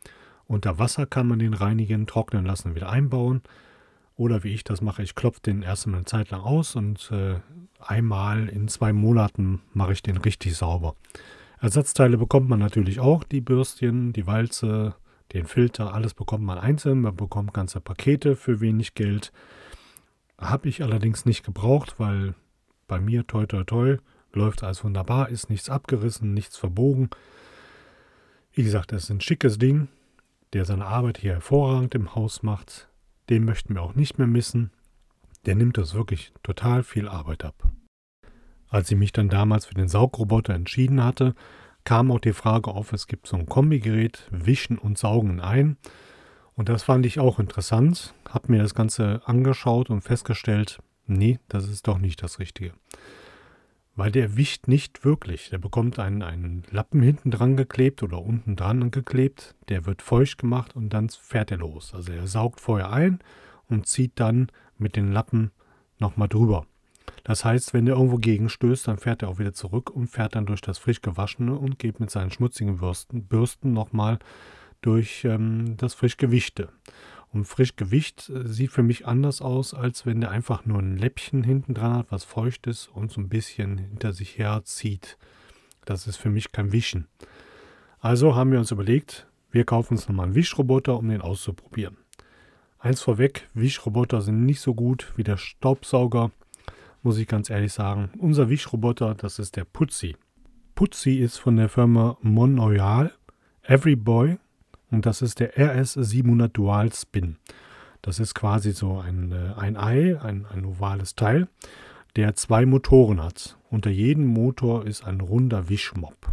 Unter Wasser kann man den reinigen, trocknen lassen, wieder einbauen. Oder wie ich das mache, ich klopfe den erst mal eine Zeit lang aus und äh, einmal in zwei Monaten mache ich den richtig sauber. Ersatzteile bekommt man natürlich auch, die Bürstchen, die Walze, den Filter, alles bekommt man einzeln. Man bekommt ganze Pakete für wenig Geld. Habe ich allerdings nicht gebraucht, weil bei mir, toi toi toi, läuft alles wunderbar, ist nichts abgerissen, nichts verbogen. Wie gesagt, das ist ein schickes Ding, der seine Arbeit hier hervorragend im Haus macht. Den möchten wir auch nicht mehr missen. Der nimmt uns wirklich total viel Arbeit ab. Als ich mich dann damals für den Saugroboter entschieden hatte, kam auch die Frage auf, es gibt so ein Kombigerät, Wischen und Saugen ein. Und das fand ich auch interessant, habe mir das Ganze angeschaut und festgestellt, Nee, das ist doch nicht das Richtige. Weil der wischt nicht wirklich. Der bekommt einen, einen Lappen hinten dran geklebt oder unten dran geklebt. Der wird feucht gemacht und dann fährt er los. Also er saugt vorher ein und zieht dann mit den Lappen nochmal drüber. Das heißt, wenn er irgendwo gegenstößt, dann fährt er auch wieder zurück und fährt dann durch das frisch gewaschene und geht mit seinen schmutzigen Bürsten, Bürsten nochmal durch ähm, das frisch gewischte. Und Frischgewicht äh, sieht für mich anders aus, als wenn der einfach nur ein Läppchen hinten dran hat, was feucht ist und so ein bisschen hinter sich her zieht. Das ist für mich kein Wischen. Also haben wir uns überlegt, wir kaufen uns nochmal einen Wischroboter, um den auszuprobieren. Eins vorweg, Wischroboter sind nicht so gut wie der Staubsauger, muss ich ganz ehrlich sagen. Unser Wischroboter, das ist der Putzi. Putzi ist von der Firma Monoreal. Everyboy und das ist der RS700 Dual Spin. Das ist quasi so ein, äh, ein Ei, ein, ein ovales Teil, der zwei Motoren hat. Unter jedem Motor ist ein runder Wischmob.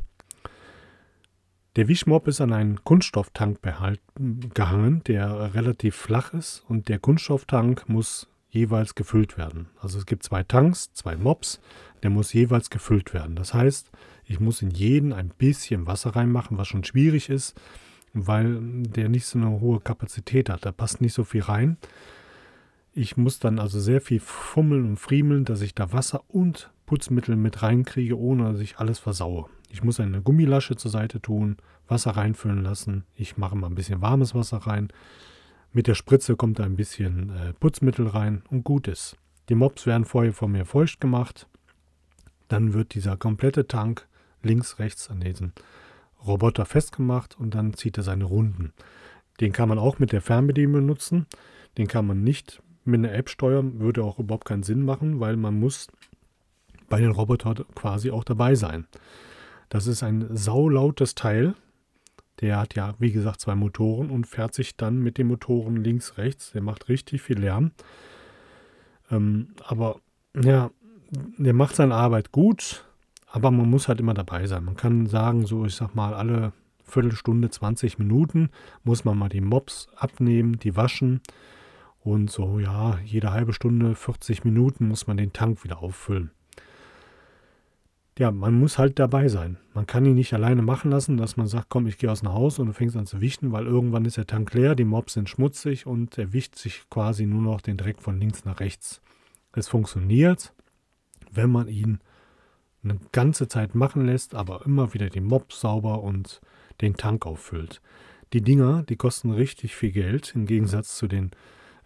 Der Wischmob ist an einen Kunststofftank gehangen, der relativ flach ist und der Kunststofftank muss jeweils gefüllt werden. Also es gibt zwei Tanks, zwei Mobs, der muss jeweils gefüllt werden. Das heißt, ich muss in jeden ein bisschen Wasser reinmachen, was schon schwierig ist, weil der nicht so eine hohe Kapazität hat. Da passt nicht so viel rein. Ich muss dann also sehr viel fummeln und friemeln, dass ich da Wasser und Putzmittel mit reinkriege, ohne dass ich alles versaue. Ich muss eine Gummilasche zur Seite tun, Wasser reinfüllen lassen. Ich mache mal ein bisschen warmes Wasser rein. Mit der Spritze kommt ein bisschen äh, Putzmittel rein und gut ist. Die Mops werden vorher von mir feucht gemacht. Dann wird dieser komplette Tank links, rechts an diesen Roboter festgemacht und dann zieht er seine Runden. Den kann man auch mit der Fernbedienung nutzen. Den kann man nicht mit einer App steuern, würde auch überhaupt keinen Sinn machen, weil man muss bei den Robotern quasi auch dabei sein. Das ist ein saulautes Teil. Der hat ja, wie gesagt, zwei Motoren und fährt sich dann mit den Motoren links, rechts. Der macht richtig viel Lärm. Ähm, aber ja, der macht seine Arbeit gut. Aber man muss halt immer dabei sein. Man kann sagen, so ich sag mal, alle Viertelstunde, 20 Minuten muss man mal die Mops abnehmen, die waschen. Und so, ja, jede halbe Stunde, 40 Minuten muss man den Tank wieder auffüllen. Ja, man muss halt dabei sein. Man kann ihn nicht alleine machen lassen, dass man sagt, komm, ich gehe aus dem Haus und du fängst an zu wischen, weil irgendwann ist der Tank leer, die Mops sind schmutzig und er wischt sich quasi nur noch den Dreck von links nach rechts. Es funktioniert, wenn man ihn eine ganze Zeit machen lässt, aber immer wieder den Mob sauber und den Tank auffüllt. Die Dinger, die kosten richtig viel Geld im Gegensatz zu den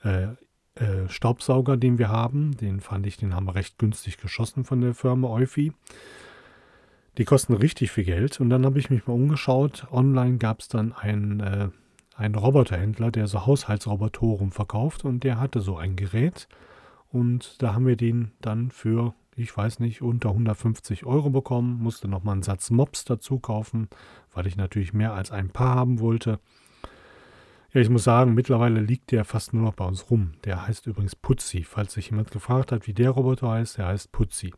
äh, äh, Staubsauger, den wir haben. Den fand ich, den haben wir recht günstig geschossen von der Firma Eufy. Die kosten richtig viel Geld. Und dann habe ich mich mal umgeschaut. Online gab es dann einen, äh, einen Roboterhändler, der so Haushaltsrobotoren verkauft. Und der hatte so ein Gerät. Und da haben wir den dann für, ich weiß nicht, unter 150 Euro bekommen. Musste nochmal einen Satz Mops dazu kaufen, weil ich natürlich mehr als ein Paar haben wollte. Ja, ich muss sagen, mittlerweile liegt der fast nur noch bei uns rum. Der heißt übrigens Putzi. Falls sich jemand gefragt hat, wie der Roboter heißt, der heißt Putzi.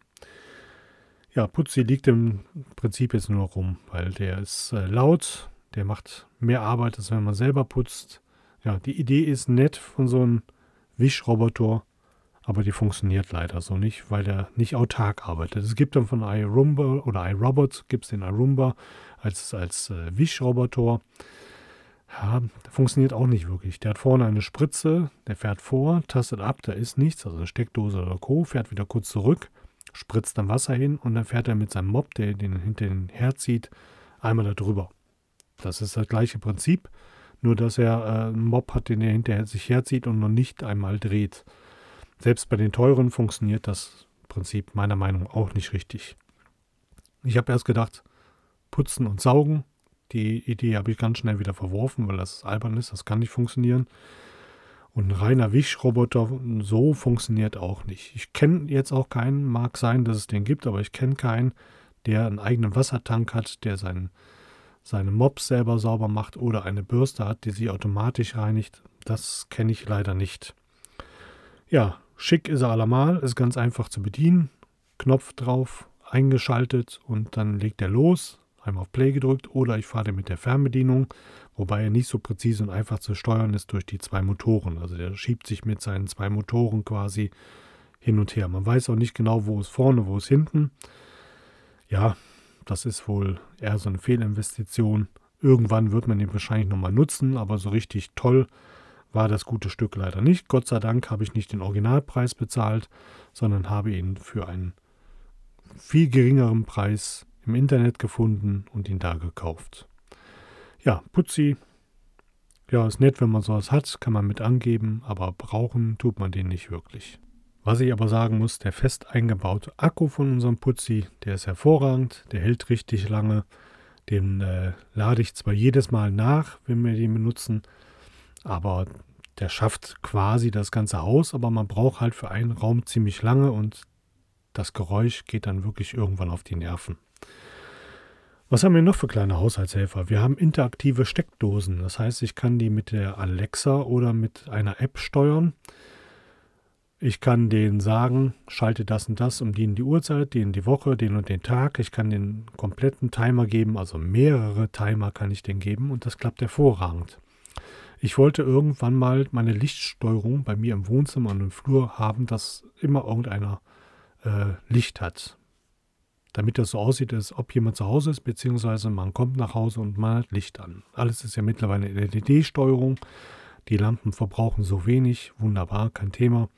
Ja, Putzi liegt im Prinzip jetzt nur noch rum, weil der ist äh, laut, der macht mehr Arbeit, als wenn man selber putzt. Ja, die Idee ist nett von so einem Wischroboter, aber die funktioniert leider so nicht, weil der nicht autark arbeitet. Es gibt dann von iRumba oder iRobot, gibt es den iRumba als, als äh, Wischroboter. Ja, funktioniert auch nicht wirklich. Der hat vorne eine Spritze, der fährt vor, tastet ab, da ist nichts, also eine Steckdose oder Co., fährt wieder kurz zurück, spritzt dann Wasser hin und dann fährt er mit seinem Mob, der den hinter den Herd zieht, einmal da drüber. Das ist das gleiche Prinzip, nur dass er äh, einen Mob hat, den er hinterher sich herzieht und noch nicht einmal dreht. Selbst bei den teuren funktioniert das Prinzip meiner Meinung nach auch nicht richtig. Ich habe erst gedacht, putzen und saugen. Die Idee habe ich ganz schnell wieder verworfen, weil das albern ist, das kann nicht funktionieren. Und ein reiner Wischroboter so funktioniert auch nicht. Ich kenne jetzt auch keinen, mag sein, dass es den gibt, aber ich kenne keinen, der einen eigenen Wassertank hat, der seinen, seine Mops selber sauber macht oder eine Bürste hat, die sie automatisch reinigt. Das kenne ich leider nicht. Ja, schick ist er allemal, ist ganz einfach zu bedienen. Knopf drauf, eingeschaltet und dann legt er los. Einmal auf Play gedrückt oder ich fahre mit der Fernbedienung wobei er nicht so präzise und einfach zu steuern ist durch die zwei Motoren. Also der schiebt sich mit seinen zwei Motoren quasi hin und her. Man weiß auch nicht genau, wo es vorne, wo es hinten. Ja, das ist wohl eher so eine Fehlinvestition. Irgendwann wird man ihn wahrscheinlich nochmal nutzen, aber so richtig toll war das gute Stück leider nicht. Gott sei Dank habe ich nicht den Originalpreis bezahlt, sondern habe ihn für einen viel geringeren Preis im Internet gefunden und ihn da gekauft. Ja, Putzi. Ja, ist nett, wenn man sowas hat, kann man mit angeben, aber brauchen tut man den nicht wirklich. Was ich aber sagen muss, der fest eingebaute Akku von unserem Putzi, der ist hervorragend, der hält richtig lange. Den äh, lade ich zwar jedes Mal nach, wenn wir den benutzen, aber der schafft quasi das ganze Haus, aber man braucht halt für einen Raum ziemlich lange und das Geräusch geht dann wirklich irgendwann auf die Nerven. Was haben wir noch für kleine Haushaltshelfer? Wir haben interaktive Steckdosen. Das heißt, ich kann die mit der Alexa oder mit einer App steuern. Ich kann denen sagen, schalte das und das um die in die Uhrzeit, die in die Woche, den und den Tag. Ich kann den kompletten Timer geben, also mehrere Timer kann ich den geben und das klappt hervorragend. Ich wollte irgendwann mal meine Lichtsteuerung bei mir im Wohnzimmer und im Flur haben, dass immer irgendeiner äh, Licht hat damit das so aussieht, als ob jemand zu Hause ist, beziehungsweise man kommt nach Hause und man hat Licht an. Alles ist ja mittlerweile LED-Steuerung. Die Lampen verbrauchen so wenig, wunderbar, kein Thema.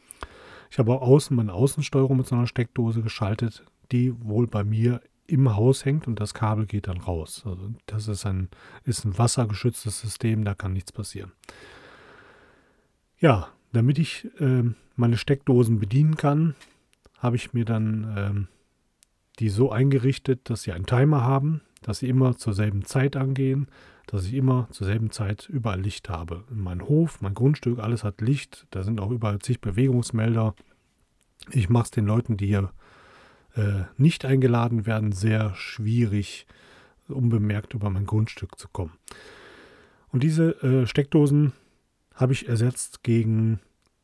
Ich habe auch außen meine Außensteuerung mit so einer Steckdose geschaltet, die wohl bei mir im Haus hängt und das Kabel geht dann raus. Also das ist ein, ist ein wassergeschütztes System, da kann nichts passieren. Ja, damit ich äh, meine Steckdosen bedienen kann, habe ich mir dann ähm, die so eingerichtet, dass sie einen Timer haben, dass sie immer zur selben Zeit angehen, dass ich immer zur selben Zeit überall Licht habe. Mein Hof, mein Grundstück, alles hat Licht. Da sind auch überall zig Bewegungsmelder. Ich mache es den Leuten, die hier äh, nicht eingeladen werden, sehr schwierig, unbemerkt über mein Grundstück zu kommen. Und diese äh, Steckdosen habe ich ersetzt gegen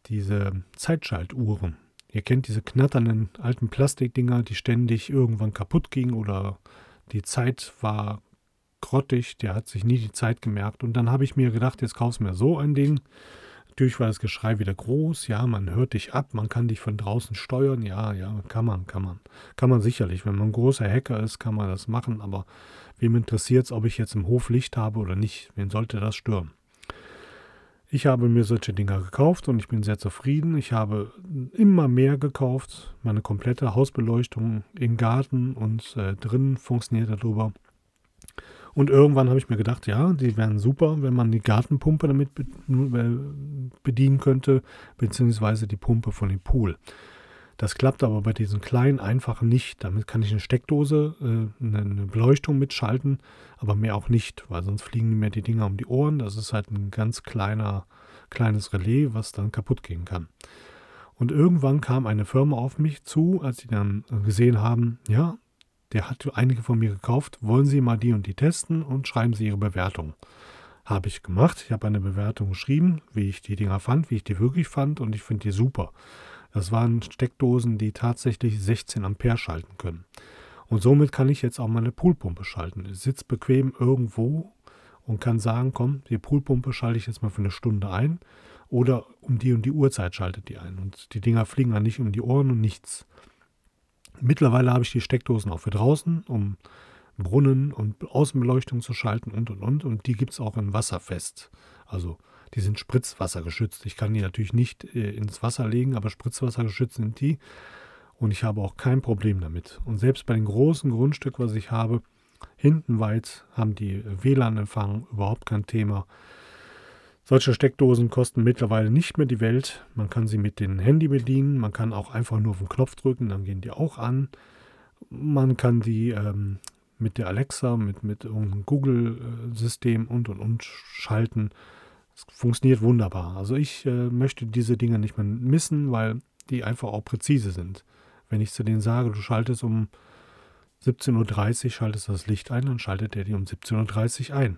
diese Zeitschaltuhren. Ihr kennt diese knatternden alten Plastikdinger, die ständig irgendwann kaputt gingen oder die Zeit war grottig, der hat sich nie die Zeit gemerkt. Und dann habe ich mir gedacht, jetzt kaufst du mir so ein Ding. Natürlich war das Geschrei wieder groß. Ja, man hört dich ab, man kann dich von draußen steuern. Ja, ja, kann man, kann man. Kann man sicherlich. Wenn man ein großer Hacker ist, kann man das machen. Aber wem interessiert es, ob ich jetzt im Hof Licht habe oder nicht? Wen sollte das stören? Ich habe mir solche Dinger gekauft und ich bin sehr zufrieden. Ich habe immer mehr gekauft. Meine komplette Hausbeleuchtung im Garten und äh, drinnen funktioniert darüber. Und irgendwann habe ich mir gedacht, ja, die wären super, wenn man die Gartenpumpe damit äh, bedienen könnte, beziehungsweise die Pumpe von dem Pool. Das klappt aber bei diesen kleinen einfachen nicht. Damit kann ich eine Steckdose, äh, eine Beleuchtung mitschalten, aber mehr auch nicht, weil sonst fliegen mir die Dinger um die Ohren. Das ist halt ein ganz kleiner, kleines Relais, was dann kaputt gehen kann. Und irgendwann kam eine Firma auf mich zu, als sie dann gesehen haben, ja, der hat einige von mir gekauft, wollen Sie mal die und die testen und schreiben Sie Ihre Bewertung. Habe ich gemacht. Ich habe eine Bewertung geschrieben, wie ich die Dinger fand, wie ich die wirklich fand und ich finde die super. Das waren Steckdosen, die tatsächlich 16 Ampere schalten können. Und somit kann ich jetzt auch meine Poolpumpe schalten. Ich sitze bequem irgendwo und kann sagen, komm, die Poolpumpe schalte ich jetzt mal für eine Stunde ein oder um die und die Uhrzeit schaltet die ein. Und die Dinger fliegen dann nicht um die Ohren und nichts. Mittlerweile habe ich die Steckdosen auch für draußen, um Brunnen und Außenbeleuchtung zu schalten und und und. Und die gibt es auch in Wasserfest. Also die sind spritzwassergeschützt. Ich kann die natürlich nicht äh, ins Wasser legen, aber spritzwassergeschützt sind die. Und ich habe auch kein Problem damit. Und selbst bei dem großen Grundstück, was ich habe, hinten weit, haben die WLAN-Empfang überhaupt kein Thema. Solche Steckdosen kosten mittlerweile nicht mehr die Welt. Man kann sie mit dem Handy bedienen. Man kann auch einfach nur auf den Knopf drücken, dann gehen die auch an. Man kann die ähm, mit der Alexa, mit, mit irgendeinem Google-System und und und schalten. Es funktioniert wunderbar. Also ich äh, möchte diese Dinge nicht mehr missen, weil die einfach auch präzise sind. Wenn ich zu denen sage, du schaltest um 17.30 Uhr, schaltest das Licht ein, dann schaltet er die um 17.30 Uhr ein.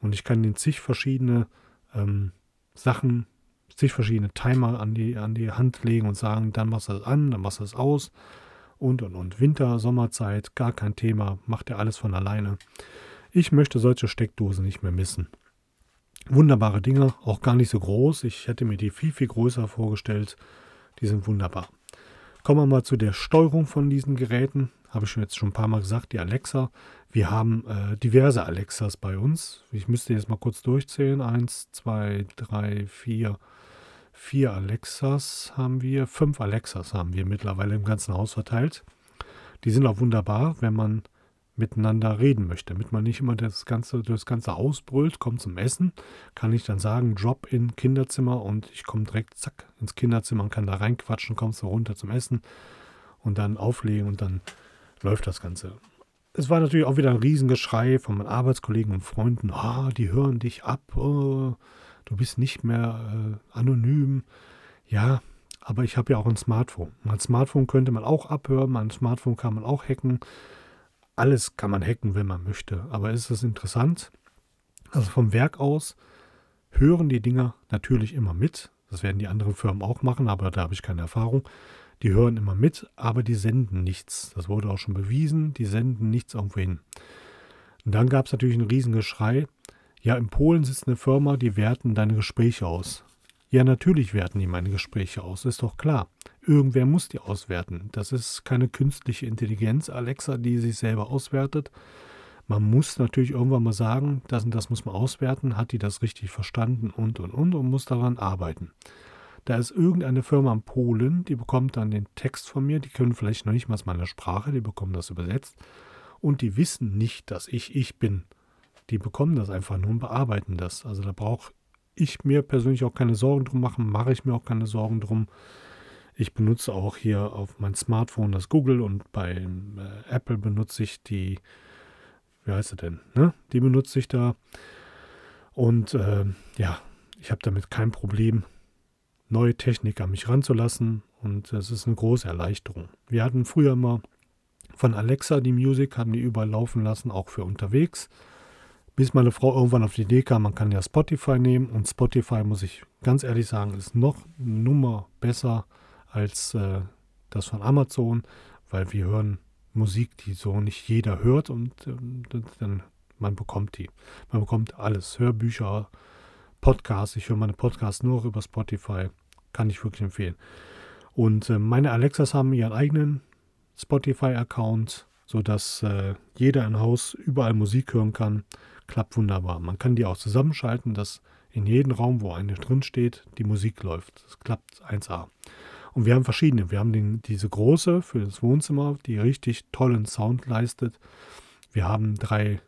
Und ich kann den zig verschiedene ähm, Sachen, sich verschiedene Timer an die, an die Hand legen und sagen, dann machst du das an, dann machst du das aus und und und. Winter, Sommerzeit, gar kein Thema, macht er alles von alleine. Ich möchte solche Steckdosen nicht mehr missen. Wunderbare Dinger, auch gar nicht so groß. Ich hätte mir die viel, viel größer vorgestellt. Die sind wunderbar. Kommen wir mal zu der Steuerung von diesen Geräten. Habe ich schon jetzt schon ein paar Mal gesagt, die Alexa. Wir haben äh, diverse Alexas bei uns. Ich müsste jetzt mal kurz durchzählen. Eins, zwei, drei, vier. Vier Alexas haben wir. Fünf Alexas haben wir mittlerweile im ganzen Haus verteilt. Die sind auch wunderbar, wenn man miteinander reden möchte, damit man nicht immer das ganze, das ganze Haus kommt zum Essen, kann ich dann sagen, Drop in Kinderzimmer und ich komme direkt zack ins Kinderzimmer und kann da reinquatschen, kommst du runter zum Essen und dann auflegen und dann läuft das Ganze es war natürlich auch wieder ein Riesengeschrei von meinen Arbeitskollegen und Freunden. Ah, die hören dich ab. Oh, du bist nicht mehr äh, anonym. Ja, aber ich habe ja auch ein Smartphone. Mein Smartphone könnte man auch abhören. Mein Smartphone kann man auch hacken. Alles kann man hacken, wenn man möchte. Aber ist es interessant? Also vom Werk aus hören die Dinger natürlich immer mit. Das werden die anderen Firmen auch machen, aber da habe ich keine Erfahrung. Die hören immer mit, aber die senden nichts. Das wurde auch schon bewiesen. Die senden nichts irgendwo hin. Und dann gab es natürlich einen Riesengeschrei. Ja, in Polen sitzt eine Firma, die werten deine Gespräche aus. Ja, natürlich werten die meine Gespräche aus, ist doch klar. Irgendwer muss die auswerten. Das ist keine künstliche Intelligenz, Alexa, die sich selber auswertet. Man muss natürlich irgendwann mal sagen, das und das muss man auswerten, hat die das richtig verstanden und und und und muss daran arbeiten. Da ist irgendeine Firma in Polen, die bekommt dann den Text von mir, die können vielleicht noch nicht mal meine Sprache, die bekommen das übersetzt und die wissen nicht, dass ich ich bin. Die bekommen das einfach nur und bearbeiten das. Also da brauche ich mir persönlich auch keine Sorgen drum machen, mache ich mir auch keine Sorgen drum. Ich benutze auch hier auf mein Smartphone das Google und bei äh, Apple benutze ich die, wie heißt sie denn, ne? Die benutze ich da. Und äh, ja, ich habe damit kein Problem neue Technik an mich ranzulassen und es ist eine große Erleichterung. Wir hatten früher immer von Alexa die Musik, haben die überall laufen lassen, auch für unterwegs. Bis meine Frau irgendwann auf die Idee kam, man kann ja Spotify nehmen und Spotify, muss ich ganz ehrlich sagen, ist noch eine Nummer besser als äh, das von Amazon, weil wir hören Musik, die so nicht jeder hört und äh, dann man bekommt die. Man bekommt alles, Hörbücher, Podcasts. Ich höre meine Podcasts nur über Spotify. Kann ich wirklich empfehlen. Und äh, meine Alexas haben ihren eigenen Spotify-Account, sodass äh, jeder im Haus überall Musik hören kann. Klappt wunderbar. Man kann die auch zusammenschalten, dass in jedem Raum, wo eine drin steht, die Musik läuft. Das klappt 1A. Und wir haben verschiedene. Wir haben den, diese große für das Wohnzimmer, die richtig tollen Sound leistet. Wir haben drei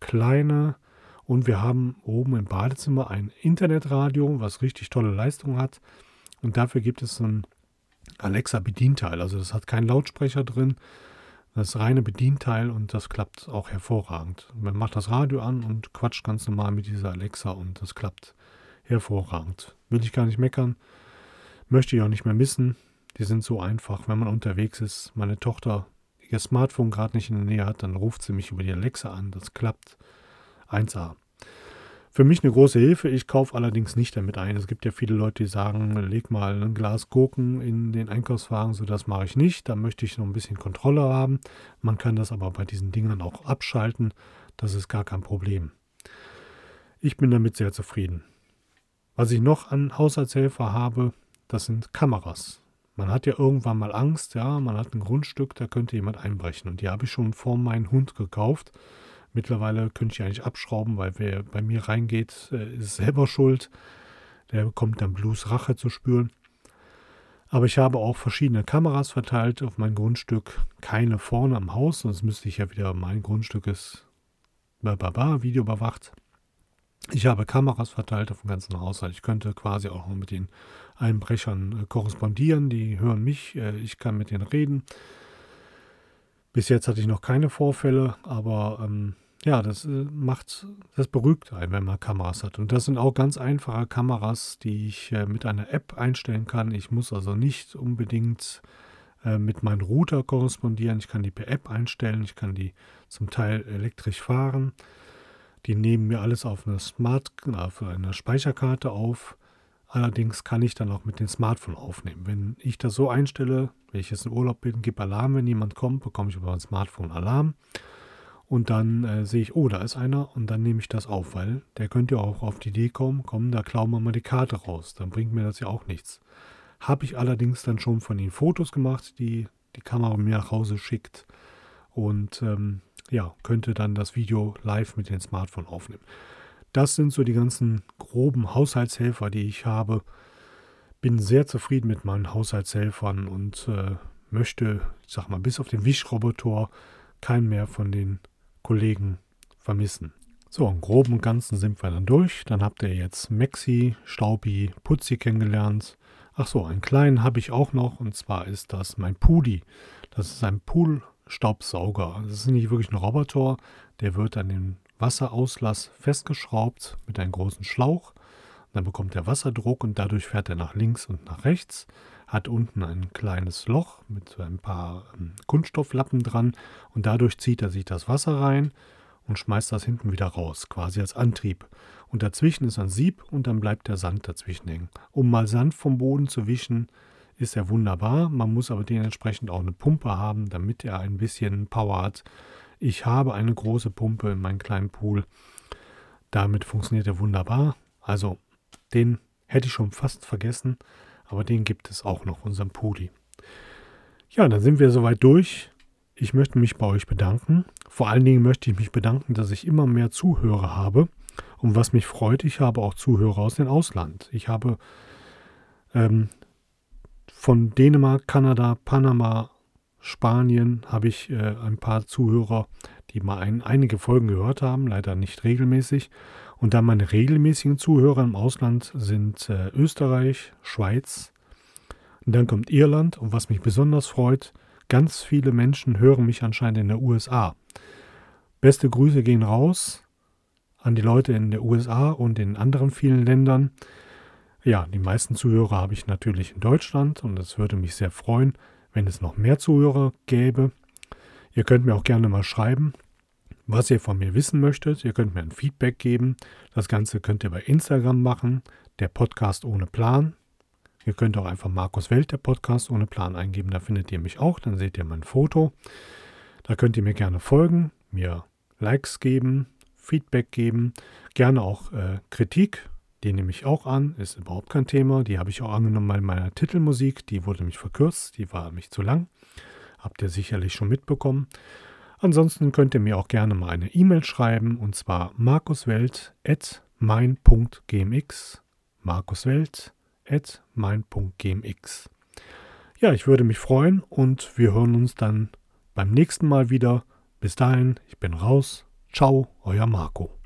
kleine und wir haben oben im Badezimmer ein Internetradio, was richtig tolle Leistung hat. Und dafür gibt es ein Alexa-Bedienteil. Also das hat keinen Lautsprecher drin. Das reine Bedienteil und das klappt auch hervorragend. Man macht das Radio an und quatscht ganz normal mit dieser Alexa und das klappt hervorragend. Will ich gar nicht meckern. Möchte ich auch nicht mehr missen. Die sind so einfach, wenn man unterwegs ist. Meine Tochter ihr Smartphone gerade nicht in der Nähe hat, dann ruft sie mich über die Alexa an. Das klappt 1A. Für mich eine große Hilfe. Ich kaufe allerdings nicht damit ein. Es gibt ja viele Leute, die sagen, leg mal ein Glas Gurken in den Einkaufswagen. So, das mache ich nicht. Da möchte ich noch ein bisschen Kontrolle haben. Man kann das aber bei diesen Dingern auch abschalten. Das ist gar kein Problem. Ich bin damit sehr zufrieden. Was ich noch an Haushaltshelfer habe, das sind Kameras. Man hat ja irgendwann mal Angst, ja, man hat ein Grundstück, da könnte jemand einbrechen. Und die habe ich schon vor meinen Hund gekauft. Mittlerweile könnte ich eigentlich abschrauben, weil wer bei mir reingeht, äh, ist selber schuld. Der bekommt dann Blues Rache zu spüren. Aber ich habe auch verschiedene Kameras verteilt auf mein Grundstück. Keine vorne am Haus, sonst müsste ich ja wieder, mein Grundstück ist Video überwacht. Ich habe Kameras verteilt auf dem ganzen Haushalt. Ich könnte quasi auch mit den Einbrechern äh, korrespondieren. Die hören mich, äh, ich kann mit denen reden. Bis jetzt hatte ich noch keine Vorfälle, aber ähm, ja, das äh, macht, das beruhigt einen, wenn man Kameras hat. Und das sind auch ganz einfache Kameras, die ich mit einer App einstellen kann. Ich muss also nicht unbedingt mit meinem Router korrespondieren. Ich kann die per App einstellen. Ich kann die zum Teil elektrisch fahren. Die nehmen mir alles auf eine Smart, auf eine Speicherkarte auf. Allerdings kann ich dann auch mit dem Smartphone aufnehmen. Wenn ich das so einstelle, wenn ich jetzt in Urlaub bin, gebe Alarm, wenn jemand kommt, bekomme ich über mein Smartphone Alarm. Und dann äh, sehe ich, oh, da ist einer und dann nehme ich das auf, weil der könnte ja auch auf die Idee kommen, komm, da klauen wir mal die Karte raus. Dann bringt mir das ja auch nichts. Habe ich allerdings dann schon von ihnen Fotos gemacht, die die Kamera mir nach Hause schickt. Und ähm, ja, könnte dann das Video live mit dem Smartphone aufnehmen. Das sind so die ganzen groben Haushaltshelfer, die ich habe. Bin sehr zufrieden mit meinen Haushaltshelfern und äh, möchte, ich sag mal, bis auf den Wischroboter keinen mehr von den Kollegen vermissen. So, im Groben und Ganzen sind wir dann durch. Dann habt ihr jetzt Maxi, Staubi, Putzi kennengelernt. Ach so, einen kleinen habe ich auch noch und zwar ist das mein Pudi. Das ist ein Pool Staubsauger. Das ist nicht wirklich ein Roboter, der wird an den Wasserauslass festgeschraubt mit einem großen Schlauch. Dann bekommt er Wasserdruck und dadurch fährt er nach links und nach rechts. Hat unten ein kleines Loch mit ein paar ähm, Kunststofflappen dran und dadurch zieht er sich das Wasser rein und schmeißt das hinten wieder raus, quasi als Antrieb. Und dazwischen ist ein Sieb und dann bleibt der Sand dazwischen hängen. Um mal Sand vom Boden zu wischen, ist er wunderbar. Man muss aber dementsprechend auch eine Pumpe haben, damit er ein bisschen Power hat. Ich habe eine große Pumpe in meinem kleinen Pool. Damit funktioniert er wunderbar. Also den hätte ich schon fast vergessen, aber den gibt es auch noch, unseren Puli. Ja, dann sind wir soweit durch. Ich möchte mich bei euch bedanken. Vor allen Dingen möchte ich mich bedanken, dass ich immer mehr Zuhörer habe. Und was mich freut, ich habe auch Zuhörer aus dem Ausland. Ich habe ähm, von Dänemark, Kanada, Panama, Spanien habe ich äh, ein paar Zuhörer, die mal ein, einige Folgen gehört haben, leider nicht regelmäßig. Und dann meine regelmäßigen Zuhörer im Ausland sind äh, Österreich, Schweiz. Und dann kommt Irland. Und was mich besonders freut, ganz viele Menschen hören mich anscheinend in der USA. Beste Grüße gehen raus an die Leute in der USA und in anderen vielen Ländern. Ja, die meisten Zuhörer habe ich natürlich in Deutschland und es würde mich sehr freuen, wenn es noch mehr Zuhörer gäbe. Ihr könnt mir auch gerne mal schreiben, was ihr von mir wissen möchtet. Ihr könnt mir ein Feedback geben. Das Ganze könnt ihr bei Instagram machen, der Podcast ohne Plan. Ihr könnt auch einfach Markus Welt, der Podcast ohne Plan eingeben. Da findet ihr mich auch. Dann seht ihr mein Foto. Da könnt ihr mir gerne folgen, mir Likes geben, Feedback geben, gerne auch äh, Kritik die nehme ich auch an, ist überhaupt kein Thema. Die habe ich auch angenommen bei meiner Titelmusik. Die wurde mich verkürzt, die war mich zu lang. Habt ihr sicherlich schon mitbekommen. Ansonsten könnt ihr mir auch gerne mal eine E-Mail schreiben und zwar markuswelt.mein.gmx. markuswelt.mein.gmx. Ja, ich würde mich freuen und wir hören uns dann beim nächsten Mal wieder. Bis dahin, ich bin raus. Ciao, euer Marco.